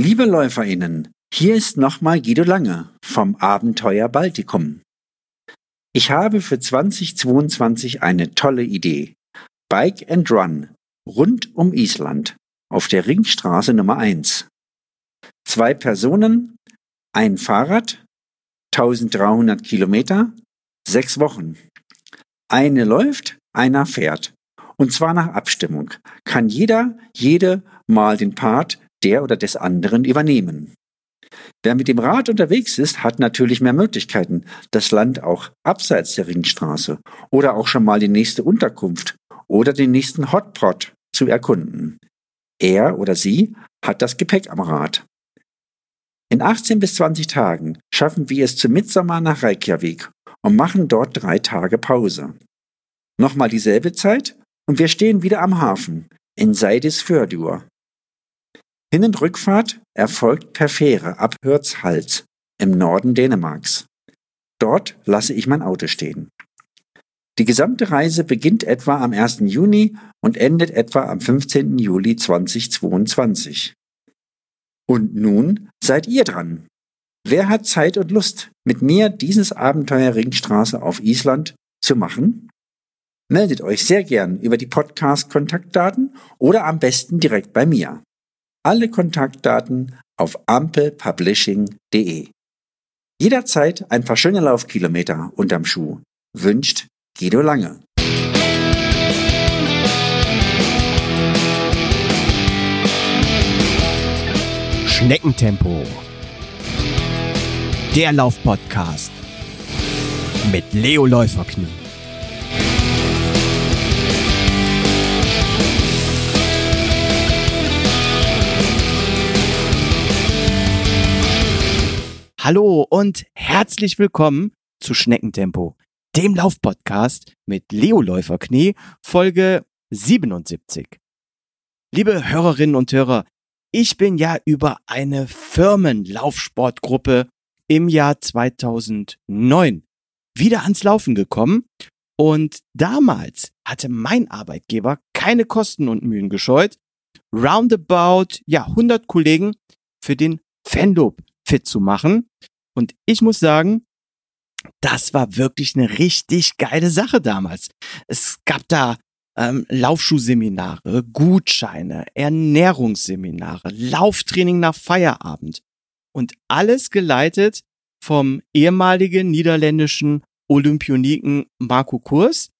Liebe LäuferInnen, hier ist nochmal Guido Lange vom Abenteuer Baltikum. Ich habe für 2022 eine tolle Idee. Bike and Run rund um Island auf der Ringstraße Nummer 1. Zwei Personen, ein Fahrrad, 1300 Kilometer, sechs Wochen. Eine läuft, einer fährt. Und zwar nach Abstimmung. Kann jeder, jede mal den Part der oder des anderen übernehmen. Wer mit dem Rad unterwegs ist, hat natürlich mehr Möglichkeiten, das Land auch abseits der Ringstraße oder auch schon mal die nächste Unterkunft oder den nächsten Hotpot zu erkunden. Er oder sie hat das Gepäck am Rad. In 18 bis 20 Tagen schaffen wir es zu Mitsommer nach Reykjavik und machen dort drei Tage Pause. Nochmal dieselbe Zeit und wir stehen wieder am Hafen in Seidisfjörður. Hin- und Rückfahrt erfolgt per Fähre ab Hürtshals im Norden Dänemarks. Dort lasse ich mein Auto stehen. Die gesamte Reise beginnt etwa am 1. Juni und endet etwa am 15. Juli 2022. Und nun seid ihr dran. Wer hat Zeit und Lust, mit mir dieses Abenteuer Ringstraße auf Island zu machen? Meldet euch sehr gern über die Podcast-Kontaktdaten oder am besten direkt bei mir. Alle Kontaktdaten auf ampelpublishing.de. Jederzeit ein paar schöne Laufkilometer unterm Schuh. Wünscht Guido Lange. Schneckentempo. Der Laufpodcast mit Leo Läuferknie. Hallo und herzlich willkommen zu Schneckentempo, dem Laufpodcast mit Leo Läuferknie, Folge 77. Liebe Hörerinnen und Hörer, ich bin ja über eine Firmenlaufsportgruppe im Jahr 2009 wieder ans Laufen gekommen und damals hatte mein Arbeitgeber keine Kosten und Mühen gescheut, roundabout ja 100 Kollegen für den Fanloop fit zu machen. Und ich muss sagen, das war wirklich eine richtig geile Sache damals. Es gab da ähm, Laufschuhseminare, Gutscheine, Ernährungsseminare, Lauftraining nach Feierabend und alles geleitet vom ehemaligen niederländischen Olympioniken Marco Kurs,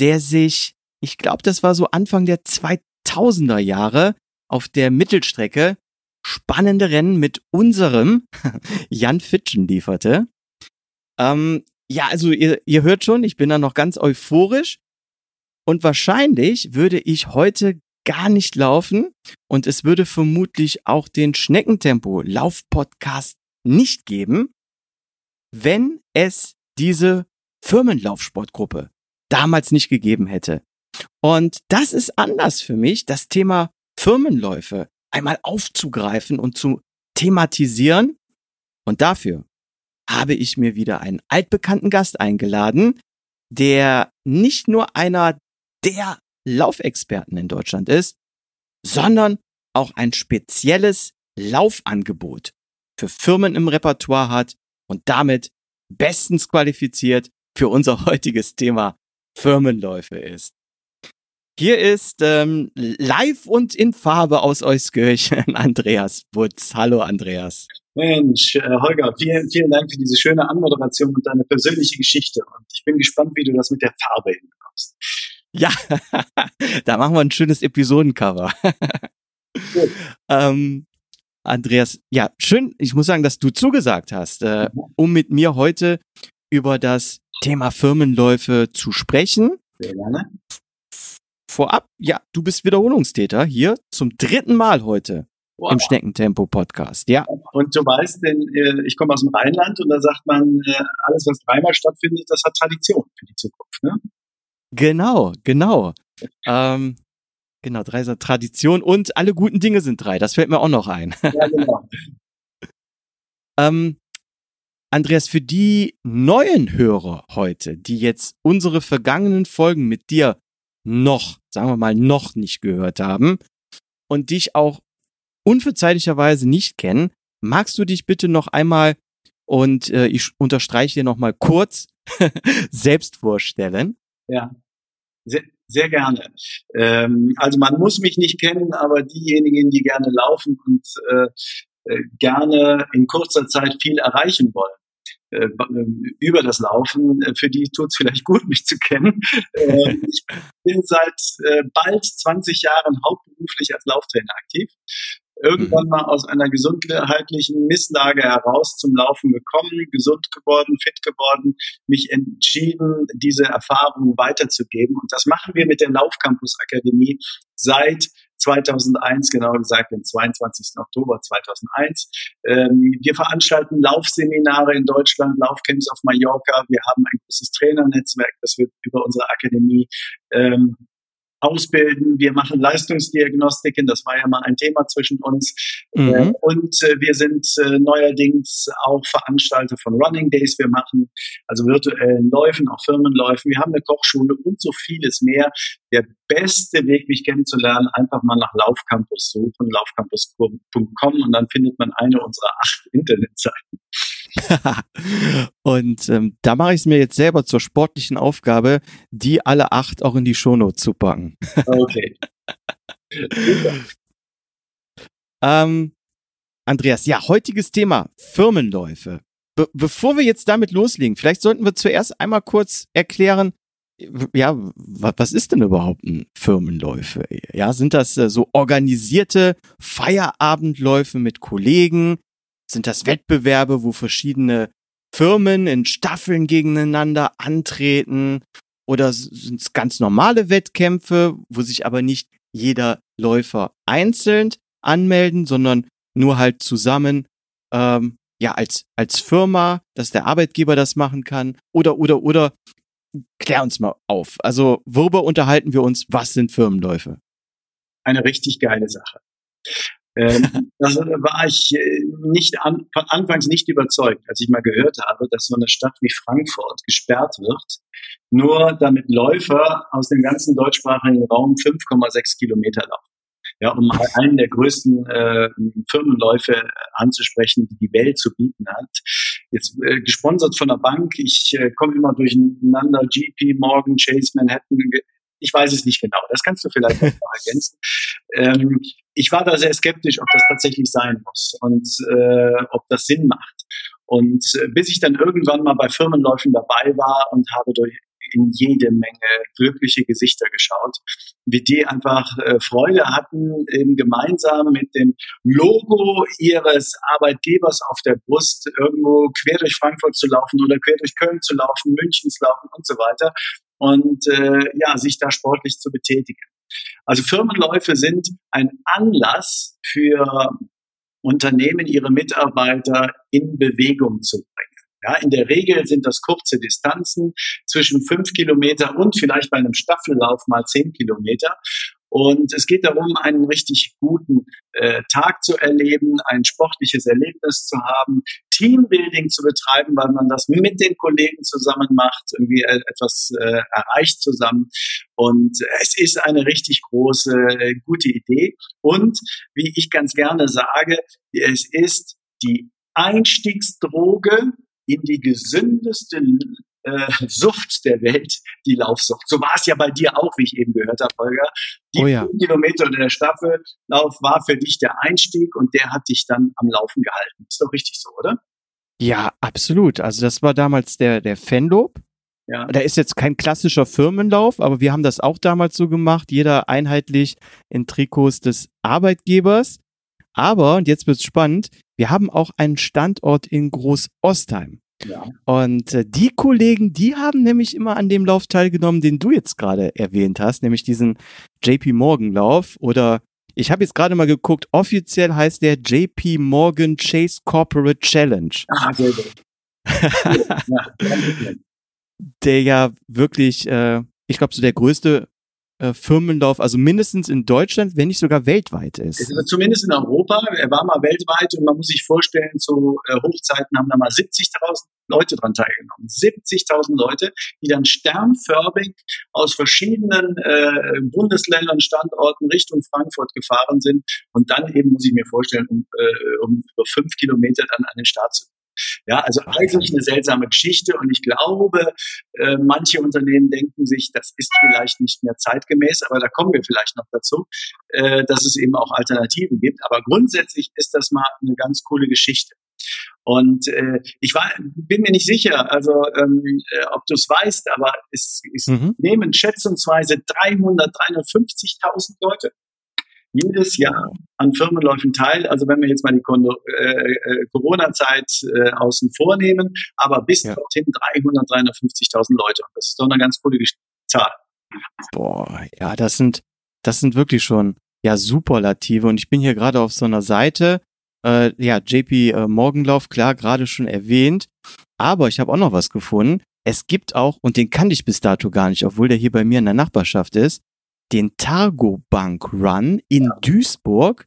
der sich, ich glaube, das war so Anfang der 2000er Jahre auf der Mittelstrecke spannende Rennen mit unserem Jan Fitschen lieferte. Ähm, ja, also ihr, ihr hört schon, ich bin da noch ganz euphorisch und wahrscheinlich würde ich heute gar nicht laufen und es würde vermutlich auch den Schneckentempo Laufpodcast nicht geben, wenn es diese Firmenlaufsportgruppe damals nicht gegeben hätte. Und das ist anders für mich, das Thema Firmenläufe einmal aufzugreifen und zu thematisieren. Und dafür habe ich mir wieder einen altbekannten Gast eingeladen, der nicht nur einer der Laufexperten in Deutschland ist, sondern auch ein spezielles Laufangebot für Firmen im Repertoire hat und damit bestens qualifiziert für unser heutiges Thema Firmenläufe ist. Hier ist ähm, live und in Farbe aus Euskirchen Andreas Wutz. Hallo Andreas. Mensch, äh, Holger, vielen, vielen Dank für diese schöne Anmoderation und deine persönliche Geschichte. Und ich bin gespannt, wie du das mit der Farbe hinbekommst. Ja, da machen wir ein schönes Episodencover. ähm, Andreas, ja, schön, ich muss sagen, dass du zugesagt hast, äh, mhm. um mit mir heute über das Thema Firmenläufe zu sprechen. Sehr gerne vorab, ja, du bist Wiederholungstäter hier zum dritten Mal heute wow. im Schneckentempo Podcast, ja. Und du weißt, denn äh, ich komme aus dem Rheinland und da sagt man, äh, alles, was dreimal stattfindet, das hat Tradition für die Zukunft, ne? Genau, genau. ähm, genau, drei sind Tradition und alle guten Dinge sind drei. Das fällt mir auch noch ein. Ja, genau. ähm, Andreas, für die neuen Hörer heute, die jetzt unsere vergangenen Folgen mit dir noch, sagen wir mal, noch nicht gehört haben und dich auch unverzeihlicherweise nicht kennen, magst du dich bitte noch einmal und äh, ich unterstreiche hier nochmal kurz selbst vorstellen? Ja, sehr, sehr gerne. Ähm, also man muss mich nicht kennen, aber diejenigen, die gerne laufen und äh, äh gerne in kurzer Zeit viel erreichen wollen, äh, über das Laufen, äh, für die tut es vielleicht gut, mich zu kennen. Äh, ich bin seit bald 20 Jahren hauptberuflich als Lauftrainer aktiv irgendwann mhm. mal aus einer gesundheitlichen Misslage heraus zum Laufen gekommen, gesund geworden, fit geworden, mich entschieden, diese Erfahrungen weiterzugeben. Und das machen wir mit der Laufcampus Akademie seit 2001, genauer gesagt den 22. Oktober 2001. Ähm, wir veranstalten Laufseminare in Deutschland, Laufcamps auf Mallorca. Wir haben ein großes Trainernetzwerk, das wir über unsere Akademie ähm, ausbilden. Wir machen Leistungsdiagnostiken, das war ja mal ein Thema zwischen uns. Mhm. Äh, und äh, wir sind äh, neuerdings auch Veranstalter von Running Days. Wir machen also virtuellen Läufen, auch Firmenläufen. Wir haben eine Kochschule und so vieles mehr. Der beste Weg, mich kennenzulernen, einfach mal nach Laufcampus suchen, laufcampus.com und dann findet man eine unserer acht Internetseiten. und ähm, da mache ich es mir jetzt selber zur sportlichen Aufgabe, die alle acht auch in die Shownotes zu packen. okay. ähm, Andreas, ja, heutiges Thema Firmenläufe. Be bevor wir jetzt damit loslegen, vielleicht sollten wir zuerst einmal kurz erklären, ja, was ist denn überhaupt ein Firmenläufe? Ja, sind das äh, so organisierte Feierabendläufe mit Kollegen? Sind das Wettbewerbe, wo verschiedene Firmen in Staffeln gegeneinander antreten? Oder sind es ganz normale Wettkämpfe, wo sich aber nicht jeder Läufer einzeln anmelden, sondern nur halt zusammen, ähm, ja, als, als Firma, dass der Arbeitgeber das machen kann? Oder, oder, oder, klär uns mal auf. Also, worüber unterhalten wir uns? Was sind Firmenläufe? Eine richtig geile Sache. Ähm, das war ich äh, nicht an, von Anfangs nicht überzeugt, als ich mal gehört habe, dass so eine Stadt wie Frankfurt gesperrt wird, nur damit Läufer aus dem ganzen deutschsprachigen Raum 5,6 Kilometer laufen. Ja, um einen der größten äh, Firmenläufe anzusprechen, die die Welt zu bieten hat. Jetzt äh, gesponsert von der Bank. Ich äh, komme immer durcheinander. GP, Morgan, Chase, Manhattan, ich weiß es nicht genau. Das kannst du vielleicht noch ergänzen. Ähm, ich war da sehr skeptisch, ob das tatsächlich sein muss und äh, ob das Sinn macht. Und äh, bis ich dann irgendwann mal bei Firmenläufen dabei war und habe durch in jede Menge glückliche Gesichter geschaut, wie die einfach äh, Freude hatten, eben gemeinsam mit dem Logo ihres Arbeitgebers auf der Brust irgendwo quer durch Frankfurt zu laufen oder quer durch Köln zu laufen, München zu laufen und so weiter und äh, ja, sich da sportlich zu betätigen. Also Firmenläufe sind ein Anlass für Unternehmen, ihre Mitarbeiter in Bewegung zu bringen. Ja, in der Regel sind das kurze Distanzen zwischen fünf Kilometer und vielleicht bei einem Staffellauf mal zehn Kilometer. Und es geht darum, einen richtig guten äh, Tag zu erleben, ein sportliches Erlebnis zu haben, Teambuilding zu betreiben, weil man das mit den Kollegen zusammen macht, irgendwie äh, etwas äh, erreicht zusammen. Und es ist eine richtig große, äh, gute Idee. Und wie ich ganz gerne sage, es ist die Einstiegsdroge in die gesündeste äh, Sucht der Welt, die Laufsucht. So war es ja bei dir auch, wie ich eben gehört habe, Holger. Die oh ja. Kilometer der Staffellauf war für dich der Einstieg und der hat dich dann am Laufen gehalten. Ist doch richtig so, oder? Ja, absolut. Also das war damals der, der Fanlob. Ja. Da ist jetzt kein klassischer Firmenlauf, aber wir haben das auch damals so gemacht, jeder einheitlich in Trikots des Arbeitgebers. Aber, und jetzt wird's spannend, wir haben auch einen Standort in Groß-Ostheim. Ja. Und äh, die Kollegen, die haben nämlich immer an dem Lauf teilgenommen, den du jetzt gerade erwähnt hast, nämlich diesen JP Morgan Lauf oder ich habe jetzt gerade mal geguckt, offiziell heißt der JP Morgan Chase Corporate Challenge. Ah, sehr gut. der ja wirklich, äh, ich glaube, so der größte äh, Firmenlauf, also mindestens in Deutschland, wenn nicht sogar weltweit ist. Also zumindest in Europa. Er war mal weltweit und man muss sich vorstellen, zu äh, Hochzeiten haben da mal 70.000 Leute dran teilgenommen. 70.000 Leute, die dann sternförmig aus verschiedenen äh, Bundesländern, Standorten Richtung Frankfurt gefahren sind und dann eben, muss ich mir vorstellen, um, äh, um über fünf Kilometer dann an den Start zu ja, also eigentlich eine seltsame Geschichte und ich glaube, äh, manche Unternehmen denken sich, das ist vielleicht nicht mehr zeitgemäß, aber da kommen wir vielleicht noch dazu, äh, dass es eben auch Alternativen gibt. Aber grundsätzlich ist das mal eine ganz coole Geschichte. Und äh, ich war, bin mir nicht sicher, also ähm, äh, ob du es weißt, aber es, es mhm. nehmen schätzungsweise 300, 350.000 Leute jedes Jahr an Firmenläufen teil. Also wenn wir jetzt mal die äh, äh, Corona-Zeit äh, außen vornehmen, aber bis ja. dorthin 300, 350.000 Leute. Und das ist doch eine ganz coole Zahl. Boah, ja, das sind, das sind wirklich schon ja Superlative. Und ich bin hier gerade auf so einer Seite, äh, ja, JP äh, Morgenlauf, klar, gerade schon erwähnt. Aber ich habe auch noch was gefunden. Es gibt auch, und den kannte ich bis dato gar nicht, obwohl der hier bei mir in der Nachbarschaft ist, den Targo Bank Run in ja. Duisburg.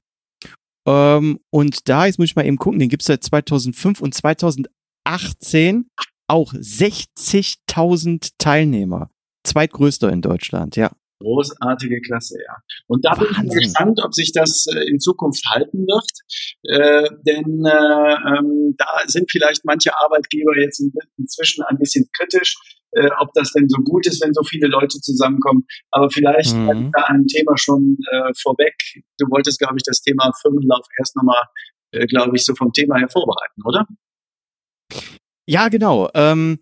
Ähm, und da, jetzt muss ich mal eben gucken, den gibt es seit 2005 und 2018 auch 60.000 Teilnehmer. Zweitgrößter in Deutschland, ja. Großartige Klasse, ja. Und da Wahnsinn. bin ich gespannt, ob sich das äh, in Zukunft halten wird. Äh, denn äh, ähm, da sind vielleicht manche Arbeitgeber jetzt inzwischen ein bisschen kritisch, äh, ob das denn so gut ist, wenn so viele Leute zusammenkommen. Aber vielleicht mhm. da ein Thema schon äh, vorweg. Du wolltest, glaube ich, das Thema Firmenlauf erst nochmal, äh, glaube ich, so vom Thema her vorbereiten, oder? Ja, genau. Ähm,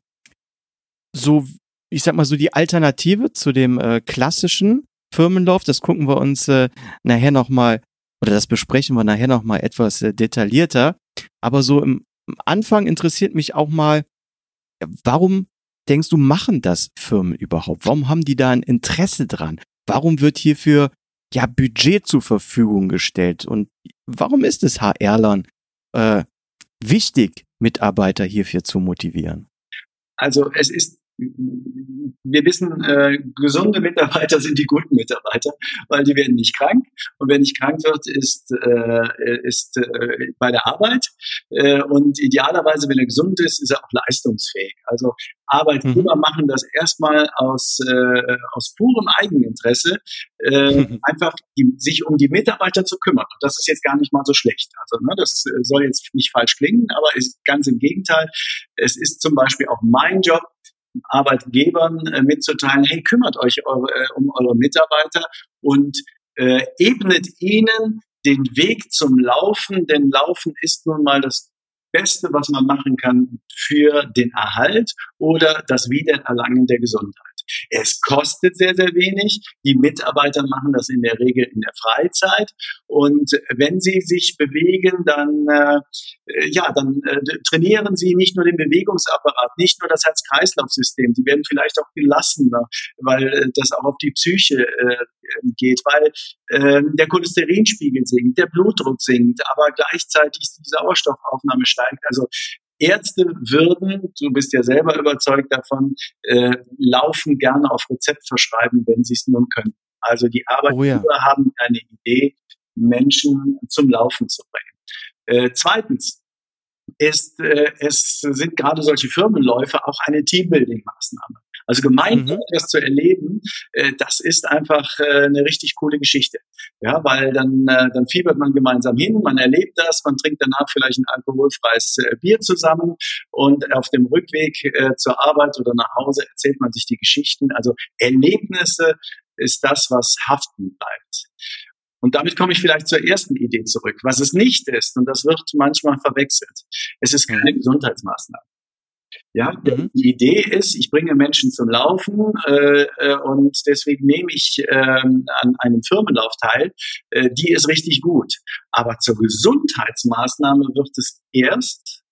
so ich sag mal so die Alternative zu dem äh, klassischen Firmenlauf, das gucken wir uns äh, nachher nochmal, oder das besprechen wir nachher nochmal etwas äh, detaillierter. Aber so im, im Anfang interessiert mich auch mal, warum denkst du, machen das Firmen überhaupt? Warum haben die da ein Interesse dran? Warum wird hierfür ja Budget zur Verfügung gestellt? Und warum ist es HR-Lern äh, wichtig, Mitarbeiter hierfür zu motivieren? Also es ist wir wissen, äh, gesunde Mitarbeiter sind die guten Mitarbeiter, weil die werden nicht krank. Und wer nicht krank wird, ist, äh, ist äh, bei der Arbeit. Äh, und idealerweise, wenn er gesund ist, ist er auch leistungsfähig. Also Arbeitgeber mhm. machen das erstmal aus, äh, aus purem Eigeninteresse, äh, mhm. einfach die, sich um die Mitarbeiter zu kümmern. Und das ist jetzt gar nicht mal so schlecht. Also ne, das soll jetzt nicht falsch klingen, aber ist ganz im Gegenteil. Es ist zum Beispiel auch mein Job, Arbeitgebern äh, mitzuteilen, hey, kümmert euch eure, äh, um eure Mitarbeiter und äh, ebnet ihnen den Weg zum Laufen, denn Laufen ist nun mal das Beste, was man machen kann für den Erhalt oder das Wiedererlangen der Gesundheit. Es kostet sehr, sehr wenig. Die Mitarbeiter machen das in der Regel in der Freizeit. Und wenn sie sich bewegen, dann, äh, ja, dann äh, trainieren sie nicht nur den Bewegungsapparat, nicht nur das Herz-Kreislauf-System. Sie werden vielleicht auch gelassener, weil äh, das auch auf die Psyche äh, geht, weil äh, der Cholesterinspiegel sinkt, der Blutdruck sinkt, aber gleichzeitig die Sauerstoffaufnahme steigt. Also Ärzte würden, du bist ja selber überzeugt davon, äh, laufen gerne auf Rezept verschreiben, wenn sie es nun können. Also die Arbeitgeber oh ja. haben eine Idee, Menschen zum Laufen zu bringen. Äh, zweitens ist, äh, es sind gerade solche Firmenläufe auch eine Teambuilding-Maßnahme. Also gemeinsam mhm. das zu erleben, äh, das ist einfach äh, eine richtig coole Geschichte. Ja, weil dann, äh, dann fiebert man gemeinsam hin, man erlebt das, man trinkt danach vielleicht ein alkoholfreies äh, Bier zusammen und auf dem Rückweg äh, zur Arbeit oder nach Hause erzählt man sich die Geschichten. Also Erlebnisse ist das, was haften bleibt. Und damit komme ich vielleicht zur ersten Idee zurück. Was es nicht ist, und das wird manchmal verwechselt, es ist keine Gesundheitsmaßnahme. Ja, mhm. die Idee ist, ich bringe Menschen zum Laufen äh, äh, und deswegen nehme ich äh, an einem Firmenlauf teil. Äh, die ist richtig gut. Aber zur Gesundheitsmaßnahme wird es erst,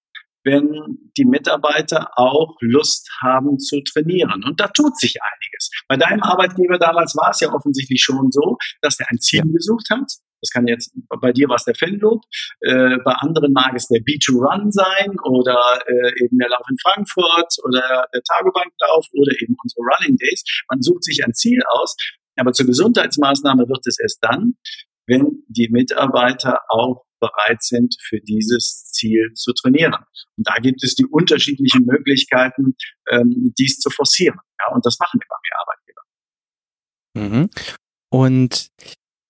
wenn die Mitarbeiter auch Lust haben zu trainieren. Und da tut sich einiges. Bei deinem Arbeitgeber damals war es ja offensichtlich schon so, dass er ein Ziel gesucht hat das kann jetzt, bei dir war es der Fanloop, äh, bei anderen mag es der B2Run sein oder äh, eben der Lauf in Frankfurt oder der Tagebanklauf oder eben unsere Running Days. Man sucht sich ein Ziel aus Aber zur Gesundheitsmaßnahme wird es erst dann, wenn die Mitarbeiter auch bereit sind, für dieses Ziel zu trainieren. Und da gibt es die unterschiedlichen Möglichkeiten, ähm, dies zu forcieren. Ja, und das machen immer mehr Arbeitgeber. Mhm. Und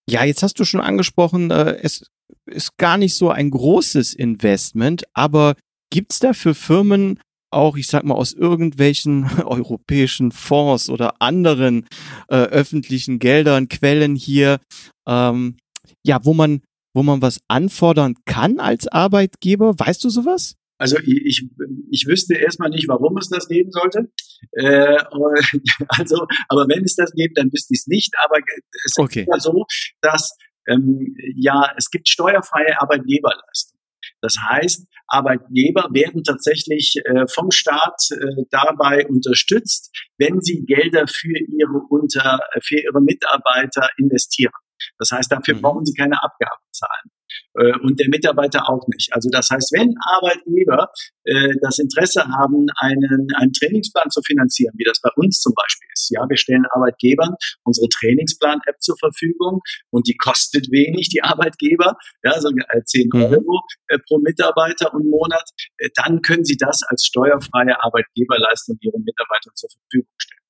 ja, jetzt hast du schon angesprochen, äh, es ist gar nicht so ein großes Investment, aber gibt's da für Firmen auch, ich sag mal, aus irgendwelchen europäischen Fonds oder anderen äh, öffentlichen Geldern, Quellen hier, ähm, ja, wo man, wo man was anfordern kann als Arbeitgeber? Weißt du sowas? Also ich, ich, ich wüsste erstmal nicht, warum es das geben sollte. Äh, also, aber wenn es das gibt, dann wüsste ich es nicht. Aber es okay. ist ja so, dass ähm, ja es gibt steuerfreie Arbeitgeberleistung. Das heißt, Arbeitgeber werden tatsächlich äh, vom Staat äh, dabei unterstützt, wenn sie Gelder für ihre unter für ihre Mitarbeiter investieren. Das heißt, dafür mhm. brauchen sie keine Abgaben zahlen. Äh, und der Mitarbeiter auch nicht. Also das heißt, wenn Arbeitgeber äh, das Interesse haben, einen, einen Trainingsplan zu finanzieren, wie das bei uns zum Beispiel ist, ja, wir stellen Arbeitgebern unsere Trainingsplan-App zur Verfügung und die kostet wenig, die Arbeitgeber, ja, so 10 mhm. Euro äh, pro Mitarbeiter und Monat, äh, dann können sie das als steuerfreie Arbeitgeberleistung ihren Mitarbeitern zur Verfügung stellen.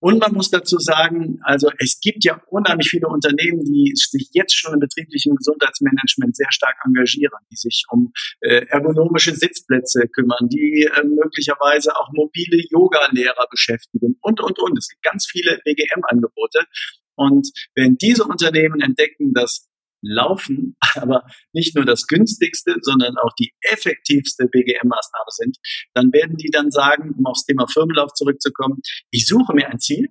Und man muss dazu sagen, also es gibt ja unheimlich viele Unternehmen, die sich jetzt schon im betrieblichen Gesundheitsmanagement sehr stark engagieren, die sich um äh, ergonomische Sitzplätze kümmern, die äh, möglicherweise auch mobile Yoga-Lehrer beschäftigen und, und, und. Es gibt ganz viele BGM-Angebote. Und wenn diese Unternehmen entdecken, dass Laufen aber nicht nur das günstigste, sondern auch die effektivste BGM-Maßnahme sind, dann werden die dann sagen, um aufs Thema Firmenlauf zurückzukommen, ich suche mir ein Ziel,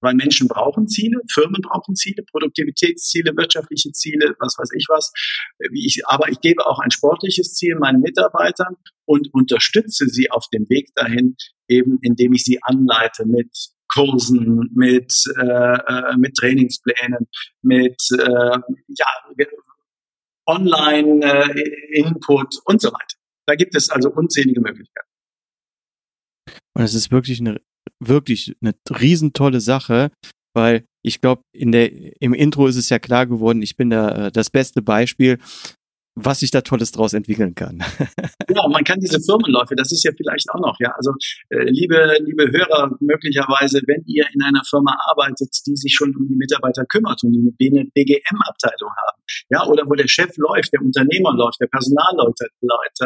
weil Menschen brauchen Ziele, Firmen brauchen Ziele, Produktivitätsziele, wirtschaftliche Ziele, was weiß ich was. Ich, aber ich gebe auch ein sportliches Ziel meinen Mitarbeitern und unterstütze sie auf dem Weg dahin, eben indem ich sie anleite mit Kursen, mit, äh, äh, mit Trainingsplänen, mit äh, ja, Online-Input äh, und so weiter. Da gibt es also unzählige Möglichkeiten. Und es ist wirklich eine wirklich eine riesentolle Sache, weil ich glaube, in der im Intro ist es ja klar geworden, ich bin da äh, das beste Beispiel was sich da Tolles draus entwickeln kann. ja, man kann diese Firmenläufe, das ist ja vielleicht auch noch, ja. Also äh, liebe, liebe Hörer, möglicherweise, wenn ihr in einer Firma arbeitet, die sich schon um die Mitarbeiter kümmert und die eine BGM-Abteilung haben, ja, oder wo der Chef läuft, der Unternehmer läuft, der Personalleiter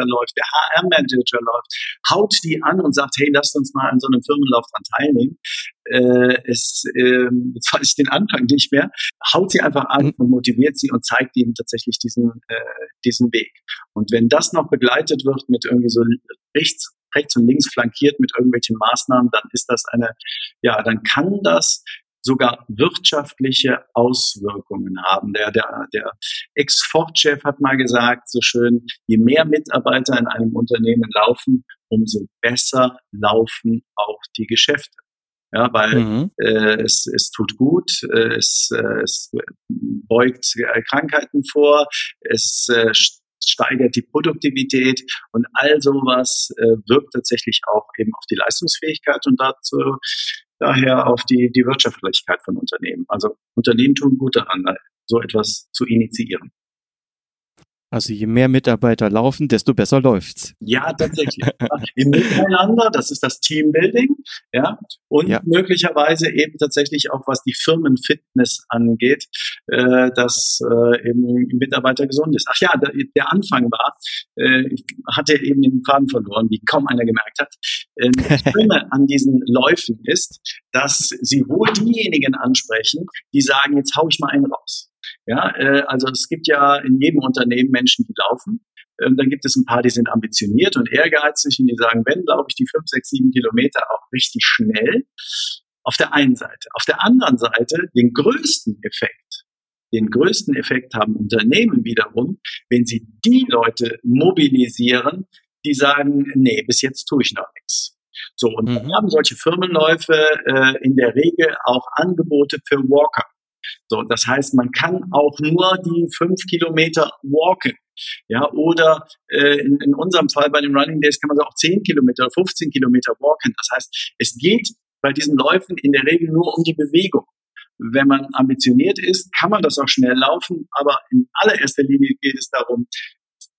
läuft, der HR-Manager läuft, haut die an und sagt, hey, lasst uns mal an so einem Firmenlauf dran teilnehmen. Äh, es, äh, jetzt weiß ich den Anfang nicht mehr, haut sie einfach an mhm. und motiviert sie und zeigt ihnen tatsächlich diesen, äh, diesen Weg. Und wenn das noch begleitet wird mit irgendwie so rechts, rechts und links flankiert mit irgendwelchen Maßnahmen, dann ist das eine, ja, dann kann das sogar wirtschaftliche Auswirkungen haben. Der, der, der Ex-Ford-Chef hat mal gesagt, so schön, je mehr Mitarbeiter in einem Unternehmen laufen, umso besser laufen auch die Geschäfte. Ja, weil mhm. äh, es, es tut gut, äh, es, äh, es beugt äh, Krankheiten vor, es äh, steigert die Produktivität und all sowas äh, wirkt tatsächlich auch eben auf die Leistungsfähigkeit und dazu daher auf die, die Wirtschaftlichkeit von Unternehmen. Also Unternehmen tun gut daran, so etwas zu initiieren. Also je mehr Mitarbeiter laufen, desto besser läuft's. Ja, tatsächlich. Im Miteinander, das ist das Teambuilding, ja, und ja. möglicherweise eben tatsächlich auch was die Firmenfitness angeht, äh, dass äh, eben Mitarbeiter gesund ist. Ach ja, der, der Anfang war, äh, ich hatte eben den Faden verloren, wie kaum einer gemerkt hat. Äh, das Schöne an diesen Läufen ist, dass sie wohl diejenigen ansprechen, die sagen, jetzt hau ich mal einen raus. Ja, äh, also es gibt ja in jedem Unternehmen Menschen, die laufen. Ähm, dann gibt es ein paar, die sind ambitioniert und ehrgeizig und die sagen, wenn, glaube ich, die fünf, sechs, sieben Kilometer auch richtig schnell. Auf der einen Seite. Auf der anderen Seite den größten Effekt, den größten Effekt haben Unternehmen wiederum, wenn sie die Leute mobilisieren, die sagen, nee, bis jetzt tue ich noch nichts. So, und mhm. dann haben solche Firmenläufe äh, in der Regel auch Angebote für Walker. So, das heißt, man kann auch nur die fünf Kilometer walken. Ja, oder äh, in, in unserem Fall bei den Running Days kann man auch zehn Kilometer, 15 Kilometer walken. Das heißt, es geht bei diesen Läufen in der Regel nur um die Bewegung. wenn man ambitioniert ist, kann man das auch schnell laufen, aber in allererster Linie geht es darum,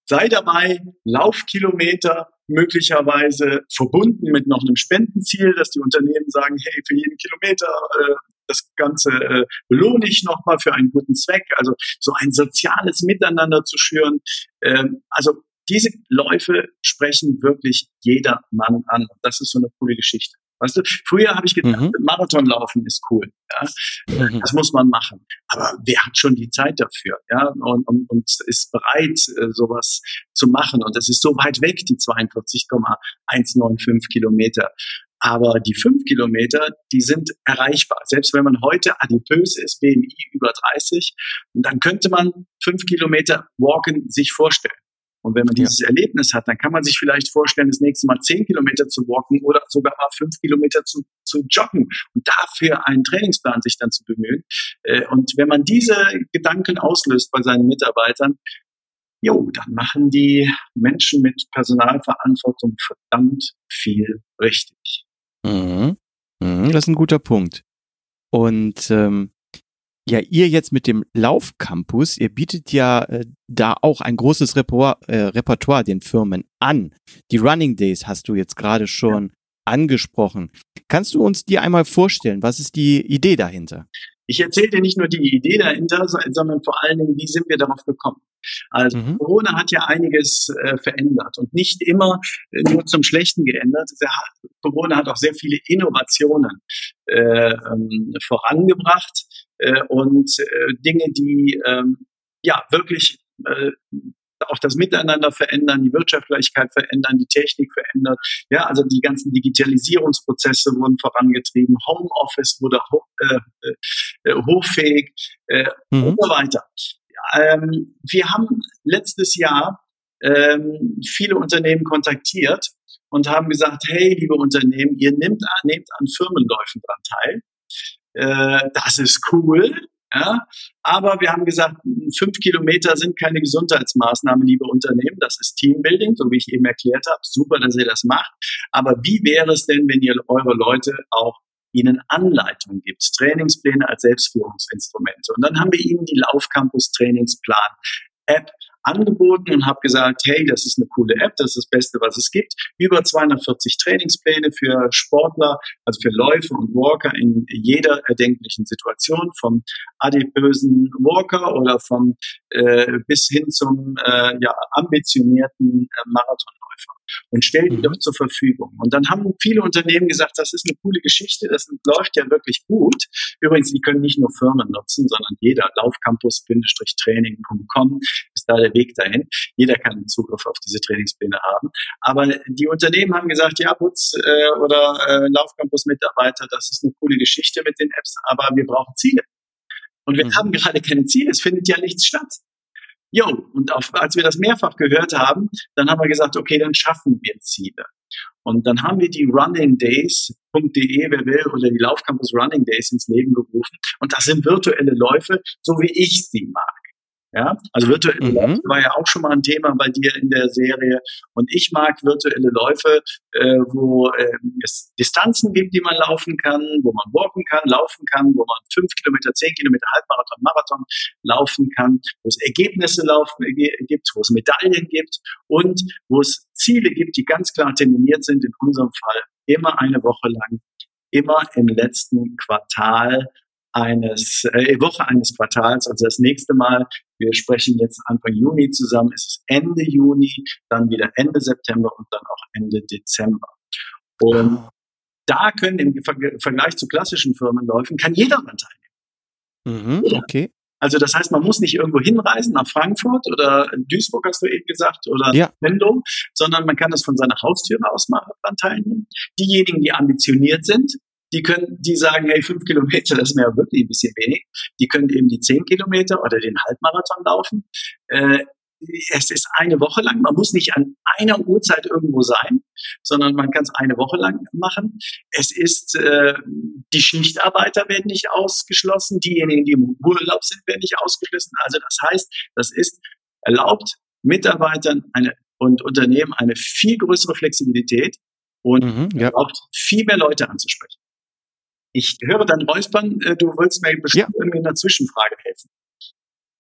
sei dabei, Laufkilometer möglicherweise verbunden mit noch einem Spendenziel, dass die Unternehmen sagen, hey, für jeden Kilometer äh, das Ganze äh, belohne ich nochmal für einen guten Zweck. Also so ein soziales Miteinander zu schüren. Ähm, also diese Läufe sprechen wirklich jeder Mann an. Das ist so eine coole Geschichte. Weißt du, früher habe ich gedacht, mhm. Marathonlaufen ist cool. Ja? Mhm. Das muss man machen. Aber wer hat schon die Zeit dafür? Ja, und, und, und ist bereit, äh, sowas zu machen. Und das ist so weit weg, die 42,195 Kilometer. Aber die fünf Kilometer, die sind erreichbar. Selbst wenn man heute adipös ist, BMI über 30, dann könnte man fünf Kilometer Walken sich vorstellen. Und wenn man dieses ja. Erlebnis hat, dann kann man sich vielleicht vorstellen, das nächste Mal zehn Kilometer zu walken oder sogar mal fünf Kilometer zu, zu joggen und dafür einen Trainingsplan sich dann zu bemühen. Äh, und wenn man diese Gedanken auslöst bei seinen Mitarbeitern, jo, dann machen die Menschen mit Personalverantwortung verdammt viel richtig. Mhm. Mhm, das ist ein guter Punkt. Und ähm, ja, ihr jetzt mit dem Laufcampus, ihr bietet ja äh, da auch ein großes Repertoire, äh, Repertoire den Firmen an. Die Running Days hast du jetzt gerade schon ja. angesprochen. Kannst du uns die einmal vorstellen? Was ist die Idee dahinter? Ich erzähle dir nicht nur die Idee dahinter, sondern vor allen Dingen, wie sind wir darauf gekommen. Also mhm. Corona hat ja einiges äh, verändert und nicht immer äh, nur zum Schlechten geändert. Corona hat auch sehr viele Innovationen äh, ähm, vorangebracht äh, und äh, Dinge, die ähm, ja wirklich äh, auch das Miteinander verändern, die Wirtschaftlichkeit verändern, die Technik verändert. Ja, also die ganzen Digitalisierungsprozesse wurden vorangetrieben, Homeoffice wurde hoch, äh, äh, hochfähig äh, mhm. und so weiter. Ähm, wir haben letztes Jahr ähm, viele Unternehmen kontaktiert und haben gesagt, hey, liebe Unternehmen, ihr nehmt, nehmt an Firmenläufen dran teil. Äh, das ist cool. Ja, aber wir haben gesagt, fünf Kilometer sind keine Gesundheitsmaßnahme, liebe Unternehmen. Das ist Teambuilding, so wie ich eben erklärt habe. Super, dass ihr das macht. Aber wie wäre es denn, wenn ihr eure Leute auch ihnen Anleitungen gibt, Trainingspläne als Selbstführungsinstrumente. Und dann haben wir ihnen die Laufcampus Trainingsplan App angeboten und habe gesagt, hey, das ist eine coole App, das ist das Beste, was es gibt. Über 240 Trainingspläne für Sportler, also für Läufer und Walker in jeder erdenklichen Situation, vom adipösen Walker oder vom äh, bis hin zum äh, ja, ambitionierten äh, Marathonläufer und stellt die mhm. doch zur Verfügung. Und dann haben viele Unternehmen gesagt, das ist eine coole Geschichte, das läuft ja wirklich gut. Übrigens, die können nicht nur Firmen nutzen, sondern jeder Laufcampus-training.com ist da der Weg dahin. Jeder kann Zugriff auf diese Trainingspläne haben. Aber die Unternehmen haben gesagt, ja, Butz äh, oder äh, Laufcampus-Mitarbeiter, das ist eine coole Geschichte mit den Apps, aber wir brauchen Ziele. Und wir mhm. haben gerade keine Ziele, es findet ja nichts statt. Jo, und auf, als wir das mehrfach gehört haben, dann haben wir gesagt, okay, dann schaffen wir Ziele. Und dann haben wir die runningdays.de, wer will, oder die Laufcampus Running Days ins Leben gerufen. Und das sind virtuelle Läufe, so wie ich sie mag. Ja, also virtuelle mhm. Läufe war ja auch schon mal ein Thema bei dir in der Serie. Und ich mag virtuelle Läufe, äh, wo äh, es Distanzen gibt, die man laufen kann, wo man walken kann, laufen kann, wo man fünf Kilometer, zehn Kilometer, Halbmarathon, Marathon laufen kann, wo es Ergebnisse laufen gibt, wo es Medaillen gibt und wo es Ziele gibt, die ganz klar terminiert sind. In unserem Fall immer eine Woche lang, immer im letzten Quartal eines äh, Woche eines Quartals, also das nächste Mal, wir sprechen jetzt Anfang Juni zusammen, ist es Ende Juni, dann wieder Ende September und dann auch Ende Dezember. Und da können im Vergleich zu klassischen Firmenläufen kann jeder daran teilnehmen. Mhm, okay. Also das heißt, man muss nicht irgendwo hinreisen nach Frankfurt oder Duisburg, hast du eben gesagt, oder ja. Sondern man kann das von seiner Haustüre aus machen, daran teilnehmen. Diejenigen, die ambitioniert sind, die können, die sagen, hey, fünf Kilometer, das ist mir ja wirklich ein bisschen wenig. Die können eben die zehn Kilometer oder den Halbmarathon laufen. Äh, es ist eine Woche lang. Man muss nicht an einer Uhrzeit irgendwo sein, sondern man kann es eine Woche lang machen. Es ist, äh, die Schichtarbeiter werden nicht ausgeschlossen, diejenigen, die im Urlaub sind, werden nicht ausgeschlossen. Also das heißt, das ist erlaubt Mitarbeitern eine, und Unternehmen eine viel größere Flexibilität und mhm, ja. erlaubt viel mehr Leute anzusprechen. Ich höre dein Räuspern, äh, du willst mir bestimmt ja. irgendwie in der Zwischenfrage helfen.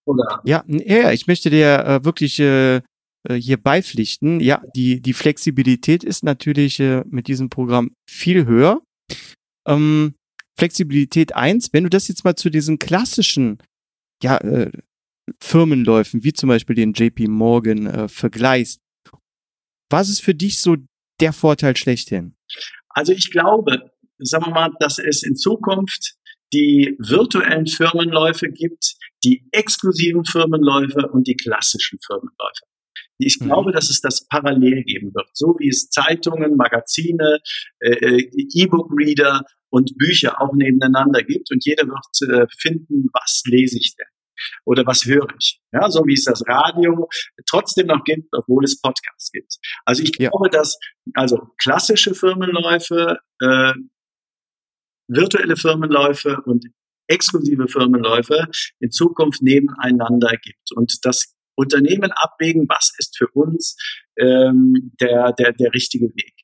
Oder? Ja, ja, ich möchte dir äh, wirklich äh, äh, hier beipflichten. Ja, die, die Flexibilität ist natürlich äh, mit diesem Programm viel höher. Ähm, Flexibilität eins, wenn du das jetzt mal zu diesen klassischen ja, äh, Firmenläufen, wie zum Beispiel den JP Morgan, äh, vergleichst, was ist für dich so der Vorteil schlechthin? Also ich glaube, sagen wir mal, dass es in Zukunft die virtuellen Firmenläufe gibt, die exklusiven Firmenläufe und die klassischen Firmenläufe. Ich mhm. glaube, dass es das parallel geben wird, so wie es Zeitungen, Magazine, äh, äh, E-Book-Reader und Bücher auch nebeneinander gibt und jeder wird äh, finden, was lese ich denn oder was höre ich. Ja, so wie es das Radio trotzdem noch gibt, obwohl es Podcasts gibt. Also ich glaube, ja. dass also klassische Firmenläufe, äh, virtuelle Firmenläufe und exklusive Firmenläufe in Zukunft nebeneinander gibt und das Unternehmen abwägen, was ist für uns ähm, der, der, der richtige Weg.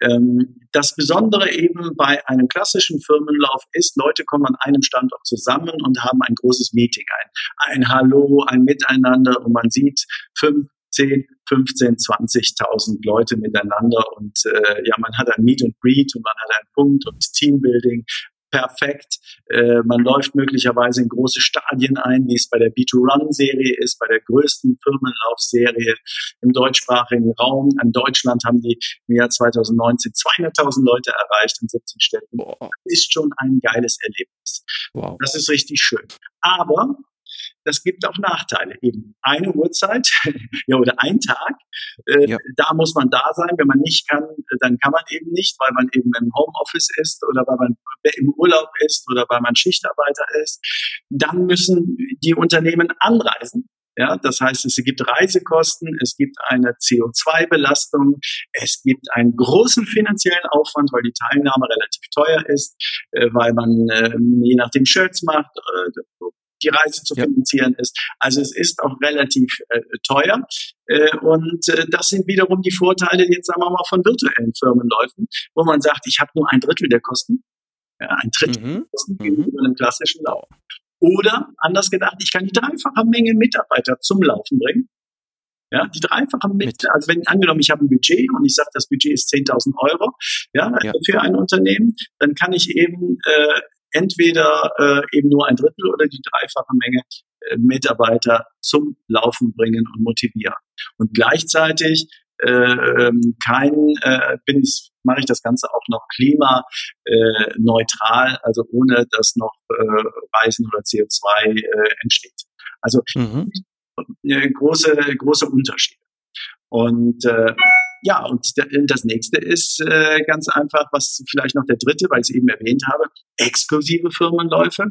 Ähm, das Besondere eben bei einem klassischen Firmenlauf ist, Leute kommen an einem Standort zusammen und haben ein großes Meeting, ein, ein Hallo, ein Miteinander und man sieht fünf, 10, 15, 20.000 Leute miteinander und äh, ja, man hat ein Meet and Greet und man hat einen Punkt und Teambuilding perfekt. Äh, man läuft möglicherweise in große Stadien ein, wie es bei der B2Run-Serie ist, bei der größten Firmenlaufserie im deutschsprachigen Raum. In Deutschland haben die im Jahr 2019 200.000 Leute erreicht in 17 Städten. Wow. Ist schon ein geiles Erlebnis. Wow. Das ist richtig schön. Aber das gibt auch Nachteile. Eben eine Uhrzeit ja, oder ein Tag, äh, ja. da muss man da sein. Wenn man nicht kann, dann kann man eben nicht, weil man eben im Homeoffice ist oder weil man im Urlaub ist oder weil man Schichtarbeiter ist. Dann müssen die Unternehmen anreisen. Ja, das heißt, es gibt Reisekosten, es gibt eine CO2-Belastung, es gibt einen großen finanziellen Aufwand, weil die Teilnahme relativ teuer ist, äh, weil man äh, je nachdem Shirts macht, äh, die Reise zu finanzieren ist. Also es ist auch relativ äh, teuer. Äh, und äh, das sind wiederum die Vorteile jetzt sagen wir mal von virtuellen Firmenläufen, wo man sagt, ich habe nur ein Drittel der Kosten, ja, ein Drittel mhm. der Kosten mhm. gegenüber einem klassischen Lauf. Oder anders gedacht, ich kann die dreifache Menge Mitarbeiter zum Laufen bringen. Ja, die dreifache Menge, also wenn angenommen, ich habe ein Budget und ich sage, das Budget ist 10.000 Euro ja, ja, für ein Unternehmen, dann kann ich eben äh, entweder äh, eben nur ein Drittel oder die dreifache Menge äh, Mitarbeiter zum Laufen bringen und motivieren. Und gleichzeitig äh, kein äh, bin ich mache ich das Ganze auch noch klimaneutral, also ohne dass noch äh, Reisen oder CO2 äh, entsteht. Also mhm. äh, große große Unterschiede. Und äh, ja, und das nächste ist äh, ganz einfach, was vielleicht noch der dritte, weil ich es eben erwähnt habe, exklusive Firmenläufe.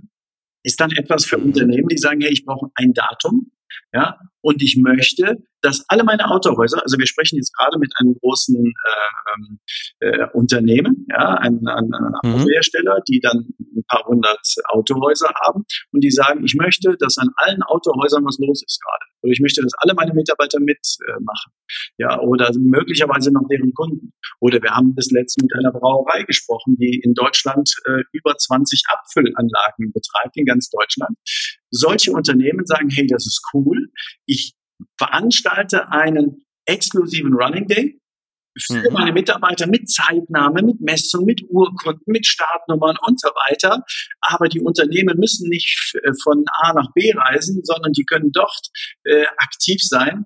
Ist dann etwas für Unternehmen, die sagen, hey, ich brauche ein Datum, ja, und ich möchte, dass alle meine Autohäuser, also wir sprechen jetzt gerade mit einem großen äh, ähm, äh, Unternehmen, ja, ein, ein, ein mhm. Autohersteller, die dann ein paar hundert Autohäuser haben und die sagen, ich möchte, dass an allen Autohäusern was los ist gerade. Oder ich möchte, dass alle meine Mitarbeiter mitmachen. Äh, ja, oder möglicherweise noch deren Kunden. Oder wir haben bis letztens mit einer Brauerei gesprochen, die in Deutschland äh, über 20 Abfüllanlagen betreibt, in ganz Deutschland. Solche Unternehmen sagen, hey, das ist cool. Ich veranstalte einen exklusiven Running Day für mhm. meine Mitarbeiter mit Zeitnahme, mit Messung, mit Urkunden, mit Startnummern und so weiter. Aber die Unternehmen müssen nicht äh, von A nach B reisen, sondern die können dort äh, aktiv sein,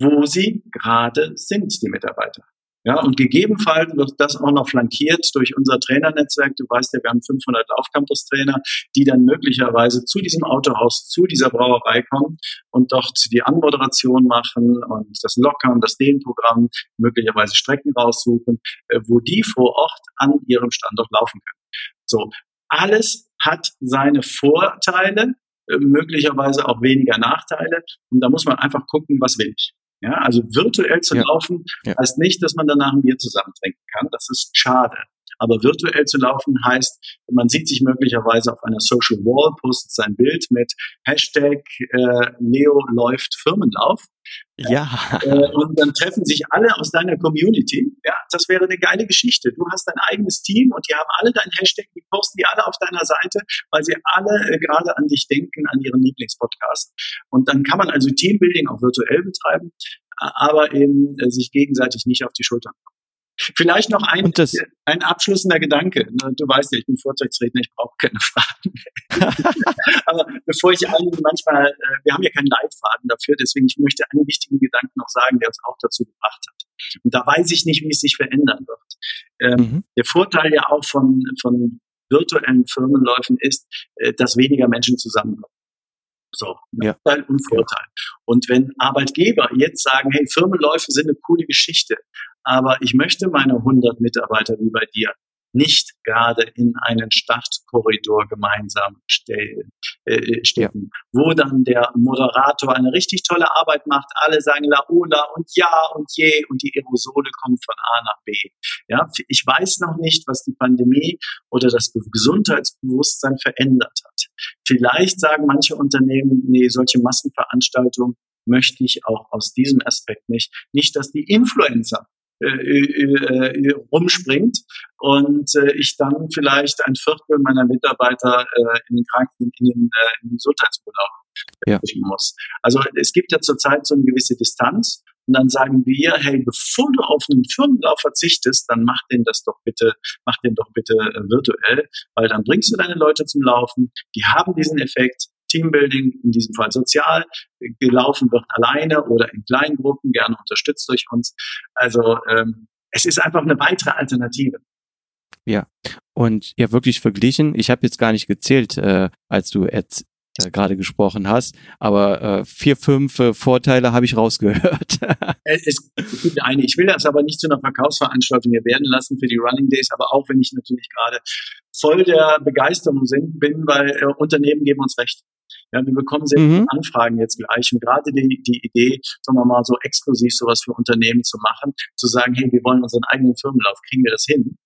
wo sie gerade sind, die Mitarbeiter. Ja, und gegebenenfalls wird das auch noch flankiert durch unser Trainernetzwerk. Du weißt ja, wir haben 500 Laufcampus-Trainer, die dann möglicherweise zu diesem Autohaus, zu dieser Brauerei kommen und dort die Anmoderation machen und das Lockern, das Dehnprogramm, möglicherweise Strecken raussuchen, äh, wo die vor Ort an ihrem Standort laufen können. So, alles hat seine Vorteile, äh, möglicherweise auch weniger Nachteile. Und da muss man einfach gucken, was will ich. Ja, also virtuell zu ja. laufen heißt nicht, dass man danach ein Bier zusammen trinken kann. Das ist schade. Aber virtuell zu laufen heißt, man sieht sich möglicherweise auf einer Social Wall, postet sein Bild mit Hashtag äh, Leo läuft Firmenlauf. Ja. Äh, und dann treffen sich alle aus deiner Community. Ja, das wäre eine geile Geschichte. Du hast dein eigenes Team und die haben alle deinen Hashtag, die posten die alle auf deiner Seite, weil sie alle äh, gerade an dich denken, an ihren Lieblingspodcast. Und dann kann man also Teambuilding auch virtuell betreiben, aber eben äh, sich gegenseitig nicht auf die Schultern kommen. Vielleicht noch ein, ein abschließender Gedanke. Du weißt ja, ich bin Vortragsredner, ich brauche keine Fragen. Aber bevor ich einen manchmal, äh, wir haben ja keinen Leitfaden dafür, deswegen ich möchte einen wichtigen Gedanken noch sagen, der uns auch dazu gebracht hat. Und da weiß ich nicht, wie es sich verändern wird. Ähm, mhm. Der Vorteil ja auch von, von virtuellen Firmenläufen ist, äh, dass weniger Menschen zusammenkommen. So, ja. Nachteil und Vorteil. Und wenn Arbeitgeber jetzt sagen, hey, Firmenläufe sind eine coole Geschichte, aber ich möchte meine 100 Mitarbeiter wie bei dir nicht gerade in einen Startkorridor gemeinsam stellen, äh, stecken, ja. wo dann der Moderator eine richtig tolle Arbeit macht, alle sagen Laola und ja und je und die Aerosole kommen von A nach B. Ja, ich weiß noch nicht, was die Pandemie oder das Gesundheitsbewusstsein verändert hat. Vielleicht sagen manche Unternehmen, nee, solche Massenveranstaltungen möchte ich auch aus diesem Aspekt nicht. Nicht, dass die Influencer äh, äh, äh, rumspringt und äh, ich dann vielleicht ein Viertel meiner Mitarbeiter äh, in den Kranken, in den, äh, in den Gesundheitsurlaub ja. muss. Also es gibt ja zurzeit so eine gewisse Distanz und dann sagen wir, hey, bevor du auf einen Firmenlauf verzichtest, dann mach den das doch bitte, mach den doch bitte äh, virtuell, weil dann bringst du deine Leute zum Laufen, die haben diesen Effekt, Teambuilding, in diesem Fall sozial, gelaufen wird alleine oder in kleinen Gruppen, gerne unterstützt durch uns. Also ähm, es ist einfach eine weitere Alternative. Ja, und ja, wirklich verglichen. Ich habe jetzt gar nicht gezählt, äh, als du jetzt äh, gerade gesprochen hast, aber äh, vier, fünf äh, Vorteile habe ich rausgehört. es gibt eine. Ich will das aber nicht zu einer Verkaufsveranstaltung hier werden lassen für die Running Days, aber auch wenn ich natürlich gerade voll der Begeisterung bin, weil äh, Unternehmen geben uns recht. Ja, wir bekommen sehr viele mhm. Anfragen jetzt gleich und gerade die, die Idee, sagen wir mal, so exklusiv sowas für Unternehmen zu machen, zu sagen, hey, wir wollen unseren eigenen Firmenlauf, kriegen wir das hin?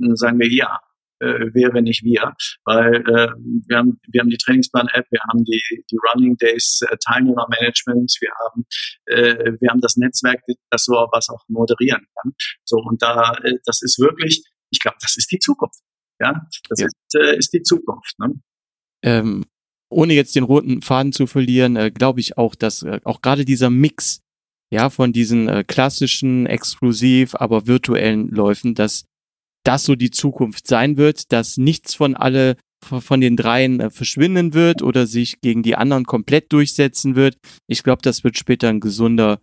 Und dann sagen wir ja. Äh, wer, wenn nicht wir, weil äh, wir haben wir haben die Trainingsplan-App, wir haben die die Running Days äh, Teilnehmermanagement, wir haben äh, wir haben das Netzwerk, das so was auch moderieren kann. So und da äh, das ist wirklich, ich glaube, das ist die Zukunft. Ja, das ja. Ist, äh, ist die Zukunft. Ne? Ähm, ohne jetzt den roten Faden zu verlieren, äh, glaube ich auch, dass äh, auch gerade dieser Mix ja von diesen äh, klassischen exklusiv, aber virtuellen Läufen, dass das so die Zukunft sein wird, dass nichts von alle von den dreien äh, verschwinden wird oder sich gegen die anderen komplett durchsetzen wird. Ich glaube, das wird später ein gesunder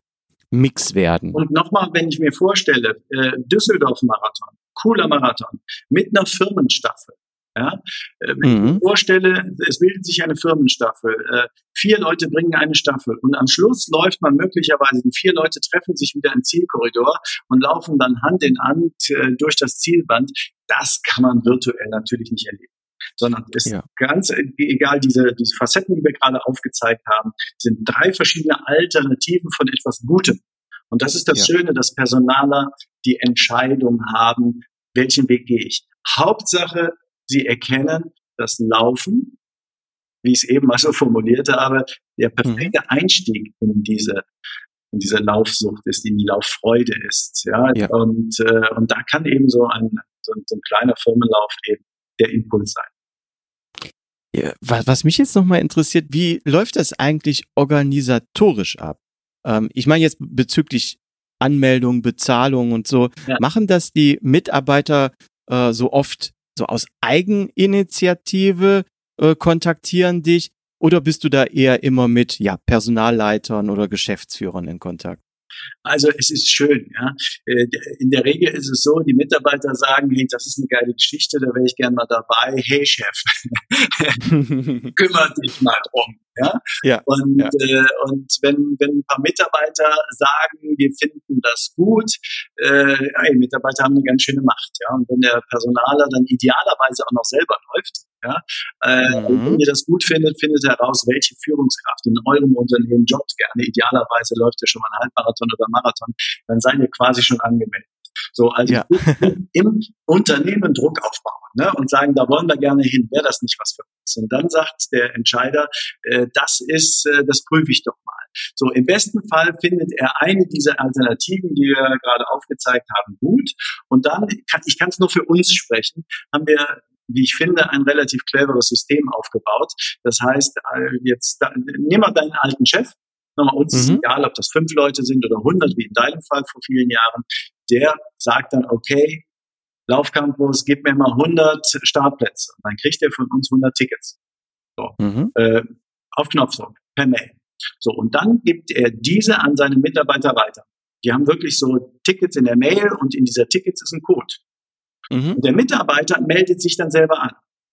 Mix werden. Und nochmal, wenn ich mir vorstelle, äh, Düsseldorf-Marathon, cooler Marathon, mit einer Firmenstaffel, ja? Äh, wenn mhm. ich mir vorstelle, es bildet sich eine Firmenstaffel, äh, vier Leute bringen eine Staffel und am Schluss läuft man möglicherweise, die vier Leute treffen sich wieder im Zielkorridor und laufen dann Hand in Hand äh, durch das Zielband. Das kann man virtuell natürlich nicht erleben sondern ist ja. ganz egal, diese, diese Facetten, die wir gerade aufgezeigt haben, sind drei verschiedene Alternativen von etwas Gutem. Und das ist das ja. Schöne, dass Personaler die Entscheidung haben, welchen Weg gehe ich. Hauptsache, Sie erkennen das Laufen, wie ich es eben mal so formuliert habe, der perfekte mhm. Einstieg in diese in diese Laufsucht ist, in die Lauffreude ist. Ja, ja. Und, äh, und da kann eben so ein, so, so ein kleiner Firmenlauf eben der Impuls sein. Ja, was mich jetzt nochmal interessiert, wie läuft das eigentlich organisatorisch ab? Ähm, ich meine jetzt bezüglich Anmeldung, Bezahlung und so. Ja. Machen das die Mitarbeiter äh, so oft so aus Eigeninitiative äh, kontaktieren dich oder bist du da eher immer mit ja Personalleitern oder Geschäftsführern in Kontakt? Also es ist schön, ja. Äh, in der Regel ist es so, die Mitarbeiter sagen, hey, das ist eine geile Geschichte, da wäre ich gern mal dabei. Hey Chef, kümmert dich mal drum. Ja? ja und, ja. Äh, und wenn, wenn ein paar Mitarbeiter sagen, wir finden das gut, äh, hey, Mitarbeiter haben eine ganz schöne Macht. Ja? Und wenn der Personaler dann idealerweise auch noch selber läuft, ja? Äh, mhm. Wenn ihr das gut findet, findet heraus, welche Führungskraft in eurem Unternehmen jobbt gerne. Idealerweise läuft ihr schon mal einen Halbmarathon oder Marathon. Dann seid ihr quasi schon angemeldet. So, also ja. im Unternehmen Druck aufbauen ne, und sagen, da wollen wir gerne hin, wäre das nicht was für uns? Und dann sagt der Entscheider, äh, das ist, äh, das prüfe ich doch mal. So, im besten Fall findet er eine dieser Alternativen, die wir gerade aufgezeigt haben, gut. Und dann, kann, ich kann es nur für uns sprechen, haben wir wie ich finde, ein relativ cleveres System aufgebaut. Das heißt, äh, jetzt nimm mal deinen alten Chef, nochmal uns mhm. ist egal, ob das fünf Leute sind oder hundert, wie in deinem Fall vor vielen Jahren, der sagt dann, okay, Laufcampus, gib mir mal 100 Startplätze. Und dann kriegt er von uns 100 Tickets. So, mhm. äh, auf Knopfdruck, per Mail. So, und dann gibt er diese an seine Mitarbeiter weiter. Die haben wirklich so Tickets in der Mail und in dieser Tickets ist ein Code. Mhm. Und der Mitarbeiter meldet sich dann selber an.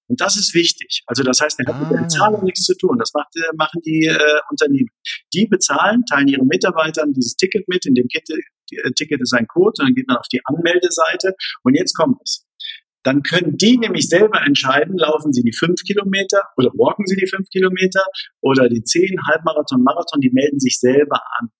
Und das ist wichtig. Also das heißt, er hat ah. mit der Bezahlung ah. nichts zu tun. Das macht, äh, machen die äh, Unternehmen. Die bezahlen, teilen ihren Mitarbeitern dieses Ticket mit. In dem äh, Ticket ist ein Code und dann geht man auf die Anmeldeseite. Und jetzt kommt es. Dann können die nämlich selber entscheiden, laufen sie die fünf Kilometer oder walken sie die fünf Kilometer oder die zehn Halbmarathon, Marathon, die melden sich selber an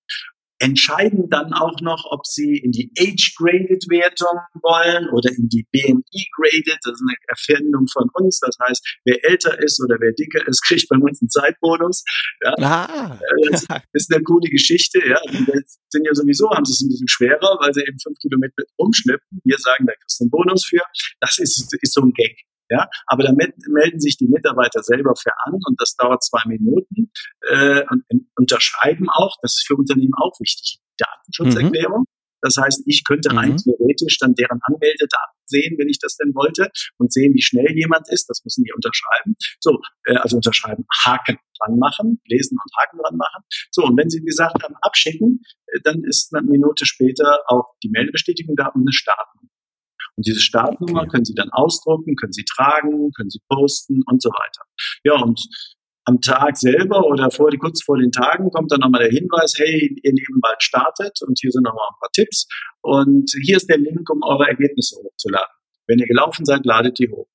entscheiden dann auch noch, ob sie in die Age-Graded-Wertung wollen oder in die BMI-Graded. Das ist eine Erfindung von uns. Das heißt, wer älter ist oder wer dicker ist, kriegt bei uns einen Zeitbonus. Ja. Ah. Das ist eine coole Geschichte. Ja. Die sind ja sowieso, haben sie es ein bisschen schwerer, weil sie eben fünf Kilometer umschleppen. Wir sagen, da kriegst du einen Bonus für. Das ist, ist so ein Gag. Ja, aber damit melden sich die Mitarbeiter selber für an und das dauert zwei Minuten äh, und, und unterschreiben auch, das ist für Unternehmen auch wichtig, die Datenschutzerklärung. Mhm. Das heißt, ich könnte rein mhm. theoretisch dann deren Anmeldedaten sehen, wenn ich das denn wollte, und sehen, wie schnell jemand ist. Das müssen die unterschreiben. So, äh, also unterschreiben, Haken dran machen, lesen und Haken dran machen. So, und wenn sie gesagt haben, abschicken, äh, dann ist eine Minute später auch die Meldebestätigung da und eine Startnummer. Und diese Startnummer können Sie dann ausdrucken, können Sie tragen, können Sie posten und so weiter. Ja, und am Tag selber oder vor, kurz vor den Tagen kommt dann nochmal der Hinweis, hey, ihr Leben bald startet und hier sind nochmal ein paar Tipps und hier ist der Link, um eure Ergebnisse hochzuladen. Wenn ihr gelaufen seid, ladet die hoch.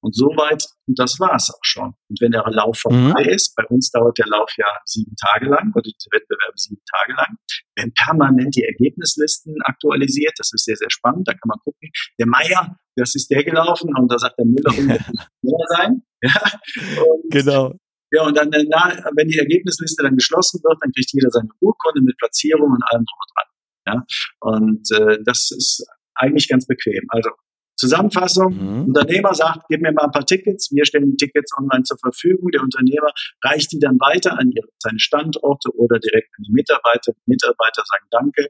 Und soweit, und das war's auch schon. Und wenn der Lauf vorbei mhm. ist, bei uns dauert der Lauf ja sieben Tage lang oder die Wettbewerbe sieben Tage lang, werden permanent die Ergebnislisten aktualisiert. Das ist sehr, sehr spannend. Da kann man gucken. Der Meier, das ist der gelaufen und da sagt der Müller, schneller sein. Ja. Und, genau. Ja, und dann, na, wenn die Ergebnisliste dann geschlossen wird, dann kriegt jeder seine Urkunde mit Platzierung und allem drum und dran. Ja, und äh, das ist eigentlich ganz bequem. Also Zusammenfassung, mhm. Unternehmer sagt, gib mir mal ein paar Tickets, wir stellen die Tickets online zur Verfügung, der Unternehmer reicht die dann weiter an ihre, seine Standorte oder direkt an die Mitarbeiter. Die Mitarbeiter sagen Danke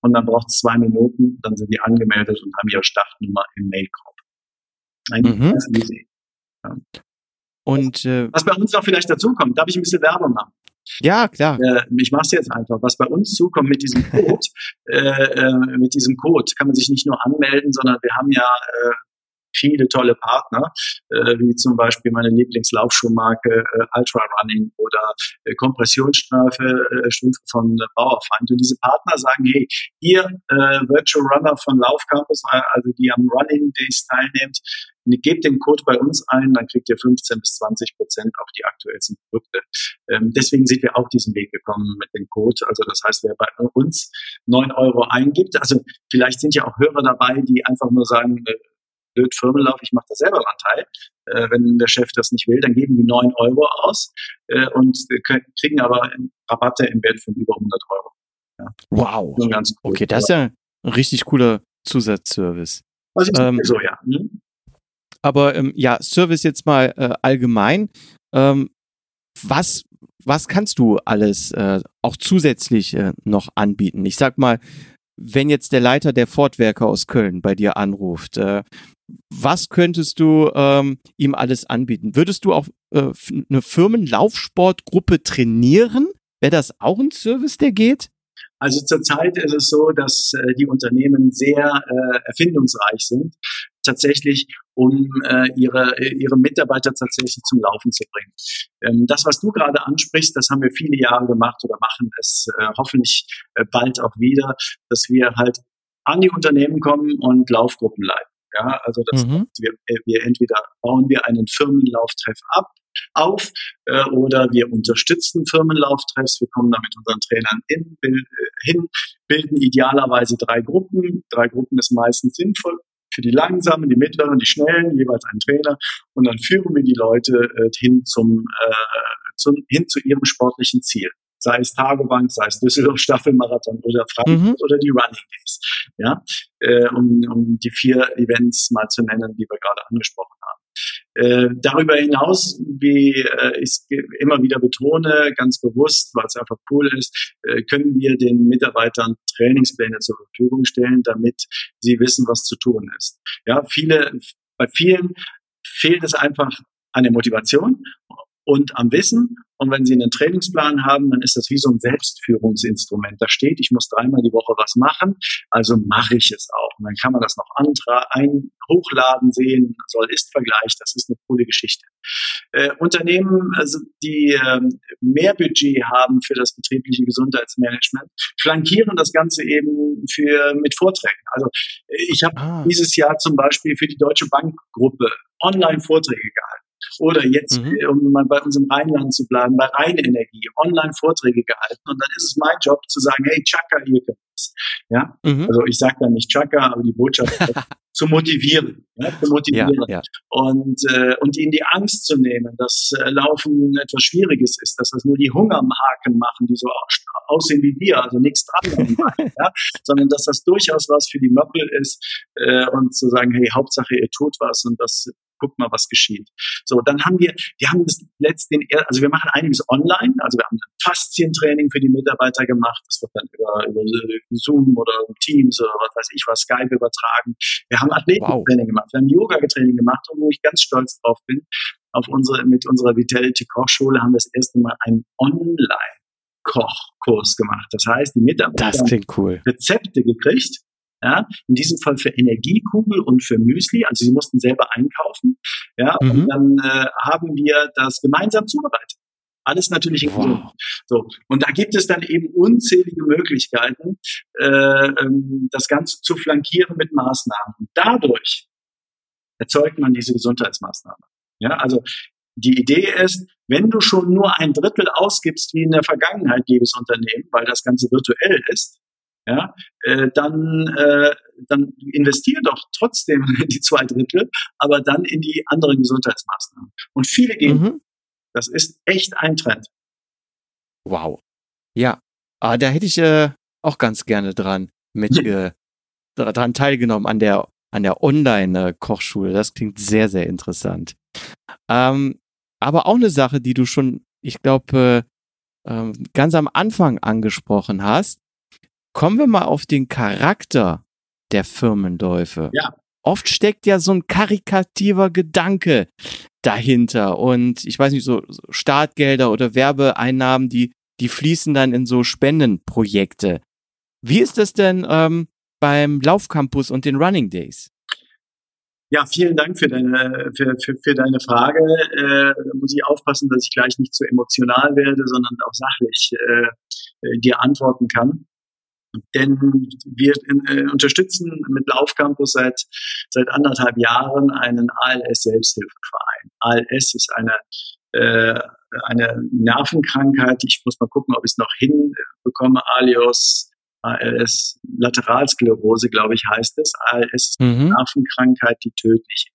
und dann braucht es zwei Minuten, dann sind die angemeldet und haben ihre Startnummer im Mailkorb. Eigentlich mhm. ganz easy. Ja. Und äh, was bei uns noch vielleicht dazu kommt, darf ich ein bisschen Werbung machen? Ja, klar. Äh, ich mache es jetzt einfach. Was bei uns zukommt mit diesem Code, äh, äh, mit diesem Code kann man sich nicht nur anmelden, sondern wir haben ja äh, viele tolle Partner, äh, wie zum Beispiel meine Lieblingslaufschuhmarke äh, Ultra Running oder äh, Kompressionsstrafe äh, Strümpfe von äh, Bauerfeind. Und diese Partner sagen, hey, ihr äh, Virtual Runner von Lauf Campus, äh, also die am Running Days teilnehmt, gebt den Code bei uns ein, dann kriegt ihr 15 bis 20 Prozent auf die aktuellsten Produkte. Ähm, deswegen sind wir auch diesen Weg gekommen mit dem Code. Also das heißt, wer bei uns 9 Euro eingibt, also vielleicht sind ja auch Hörer dabei, die einfach nur sagen, äh, blöd Firmenlauf, ich mache da selber einen Anteil. Äh, wenn der Chef das nicht will, dann geben die 9 Euro aus äh, und kriegen aber Rabatte im Wert von über 100 Euro. Ja. Wow. Cool. Okay, das ist ja ein richtig cooler Zusatzservice. Ich ähm, so, ja. Hm? Aber ähm, ja, Service jetzt mal äh, allgemein. Ähm, was, was kannst du alles äh, auch zusätzlich äh, noch anbieten? Ich sag mal, wenn jetzt der Leiter der Fortwerke aus Köln bei dir anruft, äh, was könntest du ähm, ihm alles anbieten? Würdest du auch äh, eine Firmenlaufsportgruppe trainieren? Wäre das auch ein Service, der geht? Also zurzeit ist es so, dass äh, die Unternehmen sehr äh, erfindungsreich sind, tatsächlich, um äh, ihre, ihre Mitarbeiter tatsächlich zum Laufen zu bringen. Ähm, das, was du gerade ansprichst, das haben wir viele Jahre gemacht oder machen es äh, hoffentlich äh, bald auch wieder, dass wir halt an die Unternehmen kommen und Laufgruppen leiten. Ja, also das mhm. wir, äh, wir entweder bauen wir einen Firmenlauftreff ab auf äh, oder wir unterstützen Firmenlauftreffs. Wir kommen da mit unseren Trainern in, äh, hin, bilden idealerweise drei Gruppen. Drei Gruppen ist meistens sinnvoll für die Langsamen, die Mittleren, die Schnellen, jeweils einen Trainer. Und dann führen wir die Leute äh, hin zum, äh, zum, hin zu ihrem sportlichen Ziel sei es Tagebank, sei es Düsseldorf Staffelmarathon oder Frankfurt mhm. oder die Running Days, ja, äh, um, um die vier Events mal zu nennen, die wir gerade angesprochen haben. Äh, darüber hinaus, wie äh, ich immer wieder betone, ganz bewusst, weil es einfach cool ist, äh, können wir den Mitarbeitern Trainingspläne zur Verfügung stellen, damit sie wissen, was zu tun ist. Ja, viele, bei vielen fehlt es einfach an der Motivation und am Wissen. Und wenn Sie einen Trainingsplan haben, dann ist das wie so ein Selbstführungsinstrument. Da steht, ich muss dreimal die Woche was machen, also mache ich es auch. Und dann kann man das noch antra ein hochladen sehen, Soll-Ist-Vergleich, das ist eine coole Geschichte. Äh, Unternehmen, also die äh, mehr Budget haben für das betriebliche Gesundheitsmanagement, flankieren das Ganze eben für mit Vorträgen. Also ich habe ah. dieses Jahr zum Beispiel für die Deutsche Bankgruppe Online-Vorträge gehalten. Oder jetzt, mhm. um mal bei uns im Rheinland zu bleiben, bei Rheinenergie, Online-Vorträge gehalten. Und dann ist es mein Job zu sagen, hey, Chaka, ihr könnt es. Ja, mhm. also ich sage dann nicht Chaka, aber die Botschaft zu motivieren, ja, zu motivieren ja, ja. und äh, und ihnen die Angst zu nehmen, dass äh, Laufen etwas Schwieriges ist, dass das nur die Hungermarken machen, die so aussehen wie wir, also nichts dran, ja, sondern dass das durchaus was für die Möppel ist äh, und zu sagen, hey, Hauptsache ihr tut was und das guck mal, was geschieht. So, dann haben wir, wir haben das letzte, also wir machen einiges online, also wir haben ein Faszientraining für die Mitarbeiter gemacht, das wird dann über, über Zoom oder Teams oder was weiß ich was, Skype übertragen. Wir haben Athletiktraining wow. gemacht, wir haben Yoga-Training gemacht und wo ich ganz stolz drauf bin, auf unsere, mit unserer Vitality Kochschule haben wir das erste Mal einen Online Kochkurs gemacht. Das heißt, die Mitarbeiter haben cool. Rezepte gekriegt ja, in diesem Fall für Energiekugel und für Müsli. Also sie mussten selber einkaufen. Ja, mhm. und dann äh, haben wir das gemeinsam zubereitet. Alles natürlich in wow. So. Und da gibt es dann eben unzählige Möglichkeiten, äh, ähm, das Ganze zu flankieren mit Maßnahmen. Und dadurch erzeugt man diese Gesundheitsmaßnahme. Ja, also die Idee ist, wenn du schon nur ein Drittel ausgibst wie in der Vergangenheit, liebes Unternehmen, weil das Ganze virtuell ist, ja, äh, dann, äh, dann investier doch trotzdem die zwei Drittel, aber dann in die anderen Gesundheitsmaßnahmen. Und viele gehen, mhm. das ist echt ein Trend. Wow. Ja, ah, da hätte ich äh, auch ganz gerne dran mit äh, dran teilgenommen an der an der Online-Kochschule. Das klingt sehr, sehr interessant. Ähm, aber auch eine Sache, die du schon, ich glaube, äh, äh, ganz am Anfang angesprochen hast, Kommen wir mal auf den Charakter der Firmenläufe. Ja. Oft steckt ja so ein karikativer Gedanke dahinter und ich weiß nicht, so Startgelder oder Werbeeinnahmen, die, die fließen dann in so Spendenprojekte. Wie ist das denn ähm, beim Laufcampus und den Running Days? Ja, vielen Dank für deine, für, für, für deine Frage. Äh, da muss ich aufpassen, dass ich gleich nicht zu emotional werde, sondern auch sachlich äh, dir antworten kann. Denn wir äh, unterstützen mit Laufcampus seit, seit anderthalb Jahren einen ALS-Selbsthilfeverein. ALS ist eine, äh, eine Nervenkrankheit. Ich muss mal gucken, ob ich es noch hinbekomme. Alios ALS Lateralsklerose, glaube ich, heißt es. ALS ist eine mhm. Nervenkrankheit, die tödlich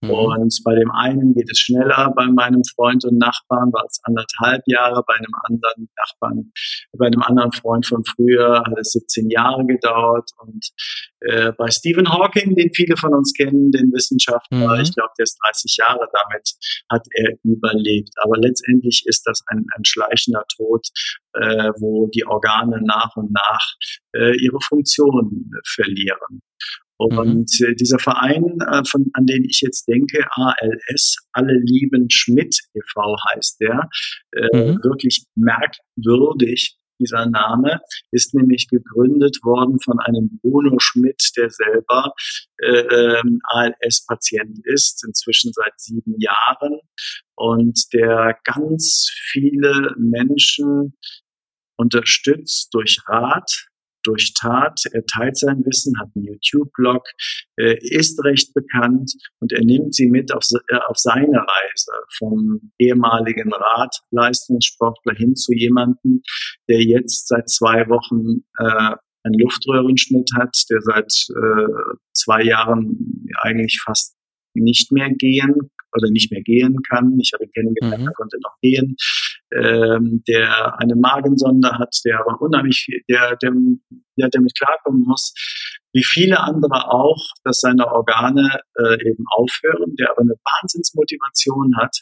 Mhm. Und bei dem einen geht es schneller, bei meinem Freund und Nachbarn war es anderthalb Jahre, bei einem anderen Nachbarn, bei einem anderen Freund von früher hat es 17 Jahre gedauert. Und äh, bei Stephen Hawking, den viele von uns kennen, den Wissenschaftler, mhm. ich glaube, der ist 30 Jahre damit, hat er überlebt. Aber letztendlich ist das ein, ein schleichender Tod, äh, wo die Organe nach und nach äh, ihre Funktion verlieren. Mhm. Und mhm. dieser Verein, äh, von, an den ich jetzt denke, ALS, Alle lieben Schmidt e.V. heißt der, äh, mhm. wirklich merkwürdig. Dieser Name ist nämlich gegründet worden von einem Bruno Schmidt, der selber äh, ähm, ALS-Patient ist, inzwischen seit sieben Jahren und der ganz viele Menschen unterstützt durch Rat, durch Tat. Er teilt sein Wissen, hat einen YouTube-Blog, äh, ist recht bekannt und er nimmt sie mit auf, äh, auf seine Reise vom ehemaligen Radleistungssportler hin zu jemandem, der jetzt seit zwei Wochen äh, einen Luftröhrenschnitt hat, der seit äh, zwei Jahren eigentlich fast nicht mehr gehen oder nicht mehr gehen kann. Ich habe ihn kennengelernt, mhm. er konnte noch gehen. Ähm, der eine Magensonde hat, der aber unheimlich viel, der, der, der damit klarkommen muss, wie viele andere auch, dass seine Organe äh, eben aufhören, der aber eine Wahnsinnsmotivation hat,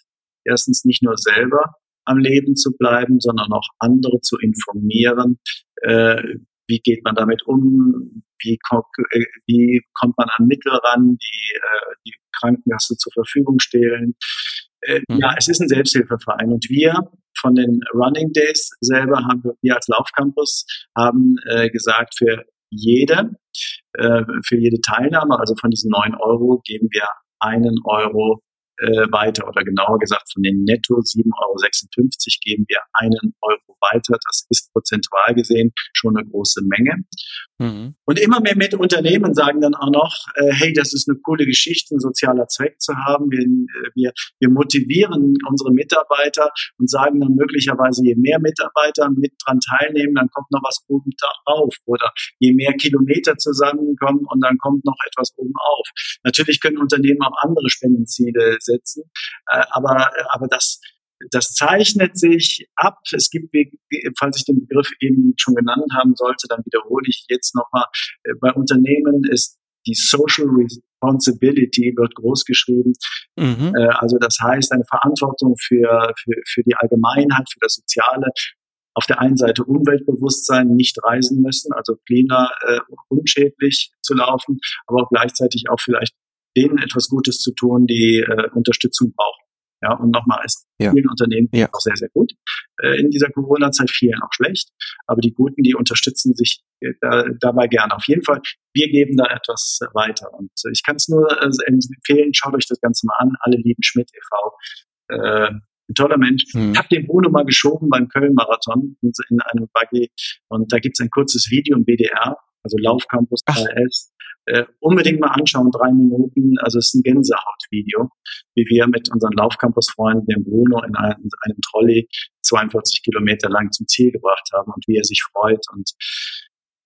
erstens nicht nur selber am Leben zu bleiben, sondern auch andere zu informieren, äh, wie geht man damit um, wie, äh, wie kommt man an Mittel ran, die äh, die Krankenkasse zur Verfügung stellen. Äh, mhm. Ja, es ist ein Selbsthilfeverein und wir von den Running Days selber haben wir als Laufcampus haben äh, gesagt, für jede, äh, für jede Teilnahme, also von diesen neun Euro, geben wir einen Euro äh, weiter oder genauer gesagt von den netto 7,56 Euro geben wir einen Euro weiter. Das ist prozentual gesehen schon eine große Menge. Mhm. Und immer mehr mit Unternehmen sagen dann auch noch, äh, hey, das ist eine coole Geschichte, ein sozialer Zweck zu haben. Wir, äh, wir, wir motivieren unsere Mitarbeiter und sagen dann möglicherweise, je mehr Mitarbeiter mit dran teilnehmen, dann kommt noch was oben drauf. Oder je mehr Kilometer zusammenkommen und dann kommt noch etwas oben auf. Natürlich können Unternehmen auch andere Spendenziele setzen, äh, aber, aber das das zeichnet sich ab. Es gibt, falls ich den Begriff eben schon genannt haben sollte, dann wiederhole ich jetzt nochmal. Äh, bei Unternehmen ist die Social Responsibility wird groß geschrieben. Mhm. Äh, also das heißt eine Verantwortung für, für, für die Allgemeinheit, für das Soziale. Auf der einen Seite Umweltbewusstsein, nicht reisen müssen, also cleaner, äh, unschädlich zu laufen, aber auch gleichzeitig auch vielleicht denen etwas Gutes zu tun, die äh, Unterstützung brauchen. Ja, und nochmal, es ja. vielen Unternehmen ja. auch sehr, sehr gut äh, in dieser Corona-Zeit, vielen auch schlecht. Aber die Guten, die unterstützen sich äh, da, dabei gerne. Auf jeden Fall, wir geben da etwas weiter. Und äh, ich kann es nur äh, empfehlen, schaut euch das Ganze mal an. Alle lieben Schmidt e.V. Äh, ein toller Mensch. Mhm. Ich habe den Bruno mal geschoben beim Köln-Marathon in, in einem Buggy. Und da gibt's ein kurzes Video im WDR, also Laufcampus 3S. Äh, unbedingt mal anschauen, drei Minuten. Also es ist ein Gänsehautvideo, wie wir mit unseren Laufcampus-Freunden, dem Bruno, in einem, einem Trolley 42 Kilometer lang zum Ziel gebracht haben und wie er sich freut und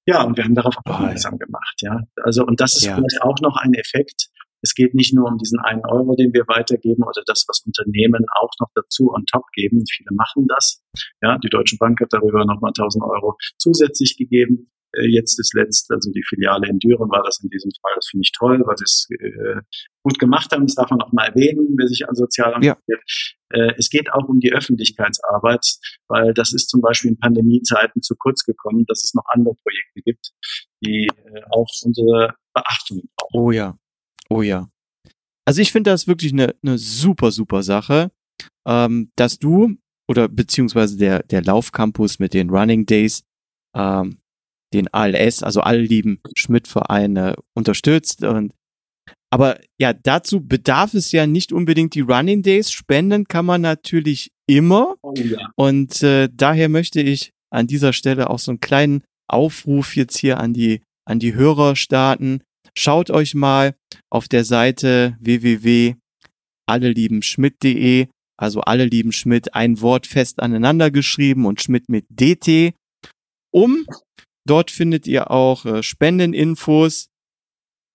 ja, und wir haben darauf aufmerksam gemacht, ja. Also, und das ist ja. vielleicht auch noch ein Effekt. Es geht nicht nur um diesen einen Euro, den wir weitergeben oder das, was Unternehmen auch noch dazu on top geben. Viele machen das. Ja, die Deutsche Bank hat darüber nochmal 1000 Euro zusätzlich gegeben. Äh, jetzt ist letzt, also die Filiale in Düren war das in diesem Fall. Das finde ich toll, weil sie es äh, gut gemacht haben. Das darf man auch mal erwähnen, wer sich an sozial engagiert. Ja. Äh, es geht auch um die Öffentlichkeitsarbeit, weil das ist zum Beispiel in Pandemiezeiten zu kurz gekommen, dass es noch andere Projekte gibt, die äh, auch unsere Beachtung brauchen. Oh ja, oh ja. Also ich finde das wirklich eine, eine super, super Sache, ähm, dass du oder beziehungsweise der, der Laufcampus mit den Running Days ähm, den ALS, also alle lieben Schmidt-Vereine unterstützt. Und, aber ja, dazu bedarf es ja nicht unbedingt die Running Days. Spenden kann man natürlich immer. Oh, ja. Und äh, daher möchte ich an dieser Stelle auch so einen kleinen Aufruf jetzt hier an die, an die Hörer starten. Schaut euch mal auf der Seite www.alleliebenschmidt.de, also alle lieben Schmidt, ein Wort fest aneinander geschrieben und Schmidt mit DT, um Dort findet ihr auch äh, Spendeninfos.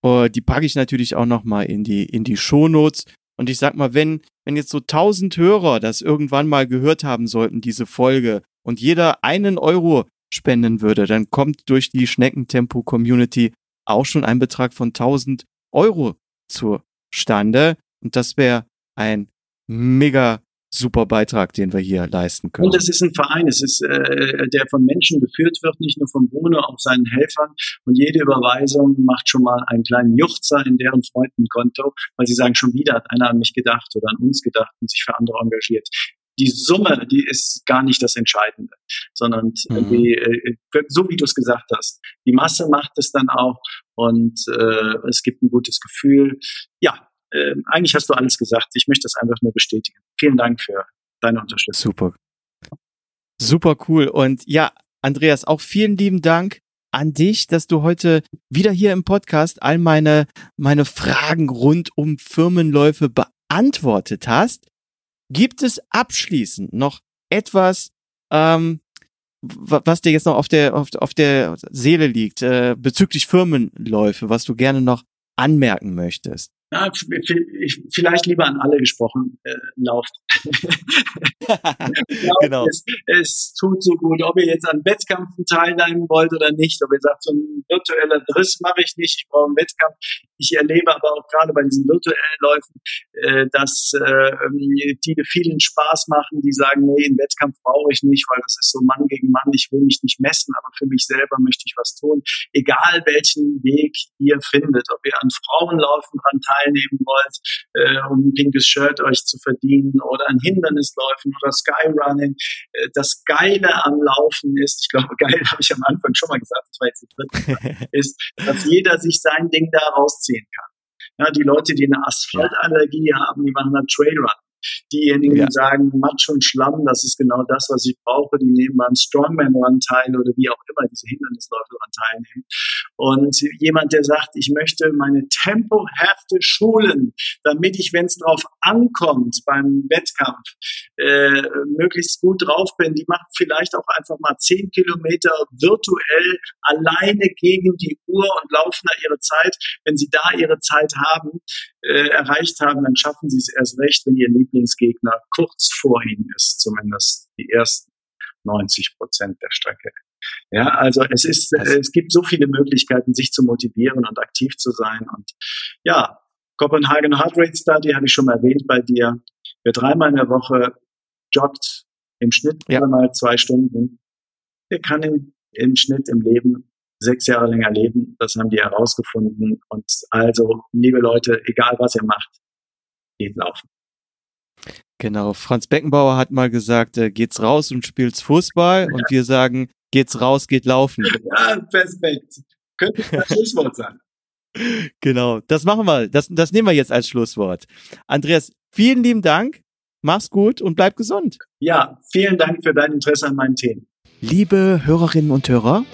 Uh, die packe ich natürlich auch nochmal in die, in die Shownotes. Und ich sag mal, wenn, wenn jetzt so tausend Hörer das irgendwann mal gehört haben sollten, diese Folge, und jeder einen Euro spenden würde, dann kommt durch die Schneckentempo-Community auch schon ein Betrag von 1000 Euro zustande. Und das wäre ein mega super Beitrag, den wir hier leisten können. Und es ist ein Verein, es ist, äh, der von Menschen geführt wird, nicht nur von Bruno, auch seinen Helfern. Und jede Überweisung macht schon mal einen kleinen Juchzer in deren Freundenkonto, weil sie sagen, schon wieder hat einer an mich gedacht oder an uns gedacht und sich für andere engagiert die Summe, die ist gar nicht das Entscheidende, sondern mhm. die, äh, so wie du es gesagt hast, die Masse macht es dann auch und äh, es gibt ein gutes Gefühl. Ja, äh, eigentlich hast du alles gesagt. Ich möchte das einfach nur bestätigen. Vielen Dank für deine Unterstützung. Super. Super cool. Und ja, Andreas, auch vielen lieben Dank an dich, dass du heute wieder hier im Podcast all meine, meine Fragen rund um Firmenläufe beantwortet hast. Gibt es abschließend noch etwas, ähm, was dir jetzt noch auf der, auf, auf der Seele liegt, äh, bezüglich Firmenläufe, was du gerne noch anmerken möchtest? Ja, vielleicht lieber an alle gesprochen, äh, lauft. genau. Es, es, tut so gut, ob ihr jetzt an Wettkämpfen teilnehmen wollt oder nicht, ob ihr sagt, so ein virtueller Driss mache ich nicht, ich brauche einen Wettkampf. Ich erlebe aber auch gerade bei diesen virtuellen Läufen, äh, dass äh, die vielen Spaß machen, die sagen, nee, einen Wettkampf brauche ich nicht, weil das ist so Mann gegen Mann, ich will mich nicht messen, aber für mich selber möchte ich was tun. Egal welchen Weg ihr findet, ob ihr an Frauenlaufen dran teilnehmen wollt, äh, um ein pinkes Shirt euch zu verdienen oder an Hindernisläufen oder Skyrunning. Äh, das Geile am Laufen ist, ich glaube, geil habe ich am Anfang schon mal gesagt, das war jetzt die dritte, ist, dass jeder sich sein Ding da rausziehen kann. Ja, die Leute, die eine Asphaltallergie haben, die machen dann Trailrun. Diejenigen, ja. die sagen, Matsch und Schlamm, das ist genau das, was ich brauche, die nehmen beim Strongman Run teil oder wie auch immer diese Hindernisläufe daran teilnehmen. Und jemand, der sagt, ich möchte meine Tempohärte schulen, damit ich, wenn es drauf ankommt beim Wettkampf, äh, möglichst gut drauf bin, die macht vielleicht auch einfach mal zehn Kilometer virtuell alleine gegen die Uhr und laufen da ihre Zeit. Wenn sie da ihre Zeit haben, äh, erreicht haben, dann schaffen sie es erst recht, wenn ihr Lieblingsgegner kurz vor ihnen ist, zumindest die ersten 90 Prozent der Strecke. Ja, also es ist, äh, es gibt so viele Möglichkeiten, sich zu motivieren und aktiv zu sein. Und ja, Copenhagen Heart Rate Study habe ich schon mal erwähnt bei dir. Wer dreimal in der Woche joggt, im Schnitt ja. mal zwei Stunden, der kann im, im Schnitt im Leben sechs Jahre länger leben. Das haben die herausgefunden. Und also, liebe Leute, egal was ihr macht, geht laufen. Genau, Franz Beckenbauer hat mal gesagt, äh, geht's raus und spielt's Fußball ja. und wir sagen, geht's raus, geht laufen. Ja, perfekt. Könnte das Schlusswort sein. Genau, das machen wir. Das, das nehmen wir jetzt als Schlusswort. Andreas, vielen lieben Dank. Mach's gut und bleib gesund. Ja, vielen Dank für dein Interesse an meinen Themen. Liebe Hörerinnen und Hörer,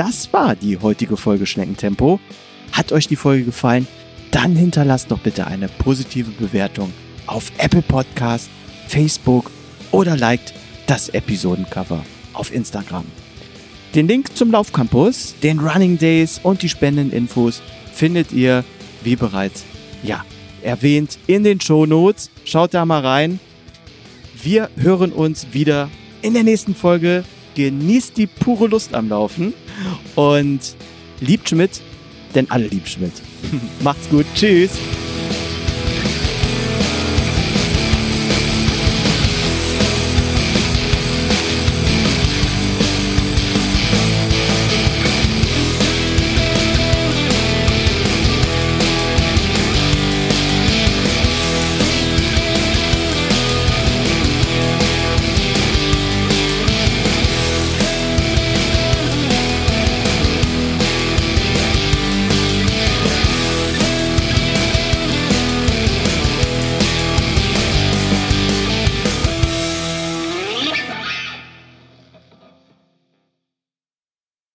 das war die heutige Folge Schneckentempo. Hat euch die Folge gefallen? Dann hinterlasst doch bitte eine positive Bewertung auf Apple Podcast, Facebook oder liked das Episodencover auf Instagram. Den Link zum Laufcampus, den Running Days und die Spendeninfos findet ihr, wie bereits, ja, erwähnt, in den Show Notes. Schaut da mal rein. Wir hören uns wieder in der nächsten Folge. Genießt die pure Lust am Laufen und liebt Schmidt, denn alle lieben Schmidt. Macht's gut. Tschüss.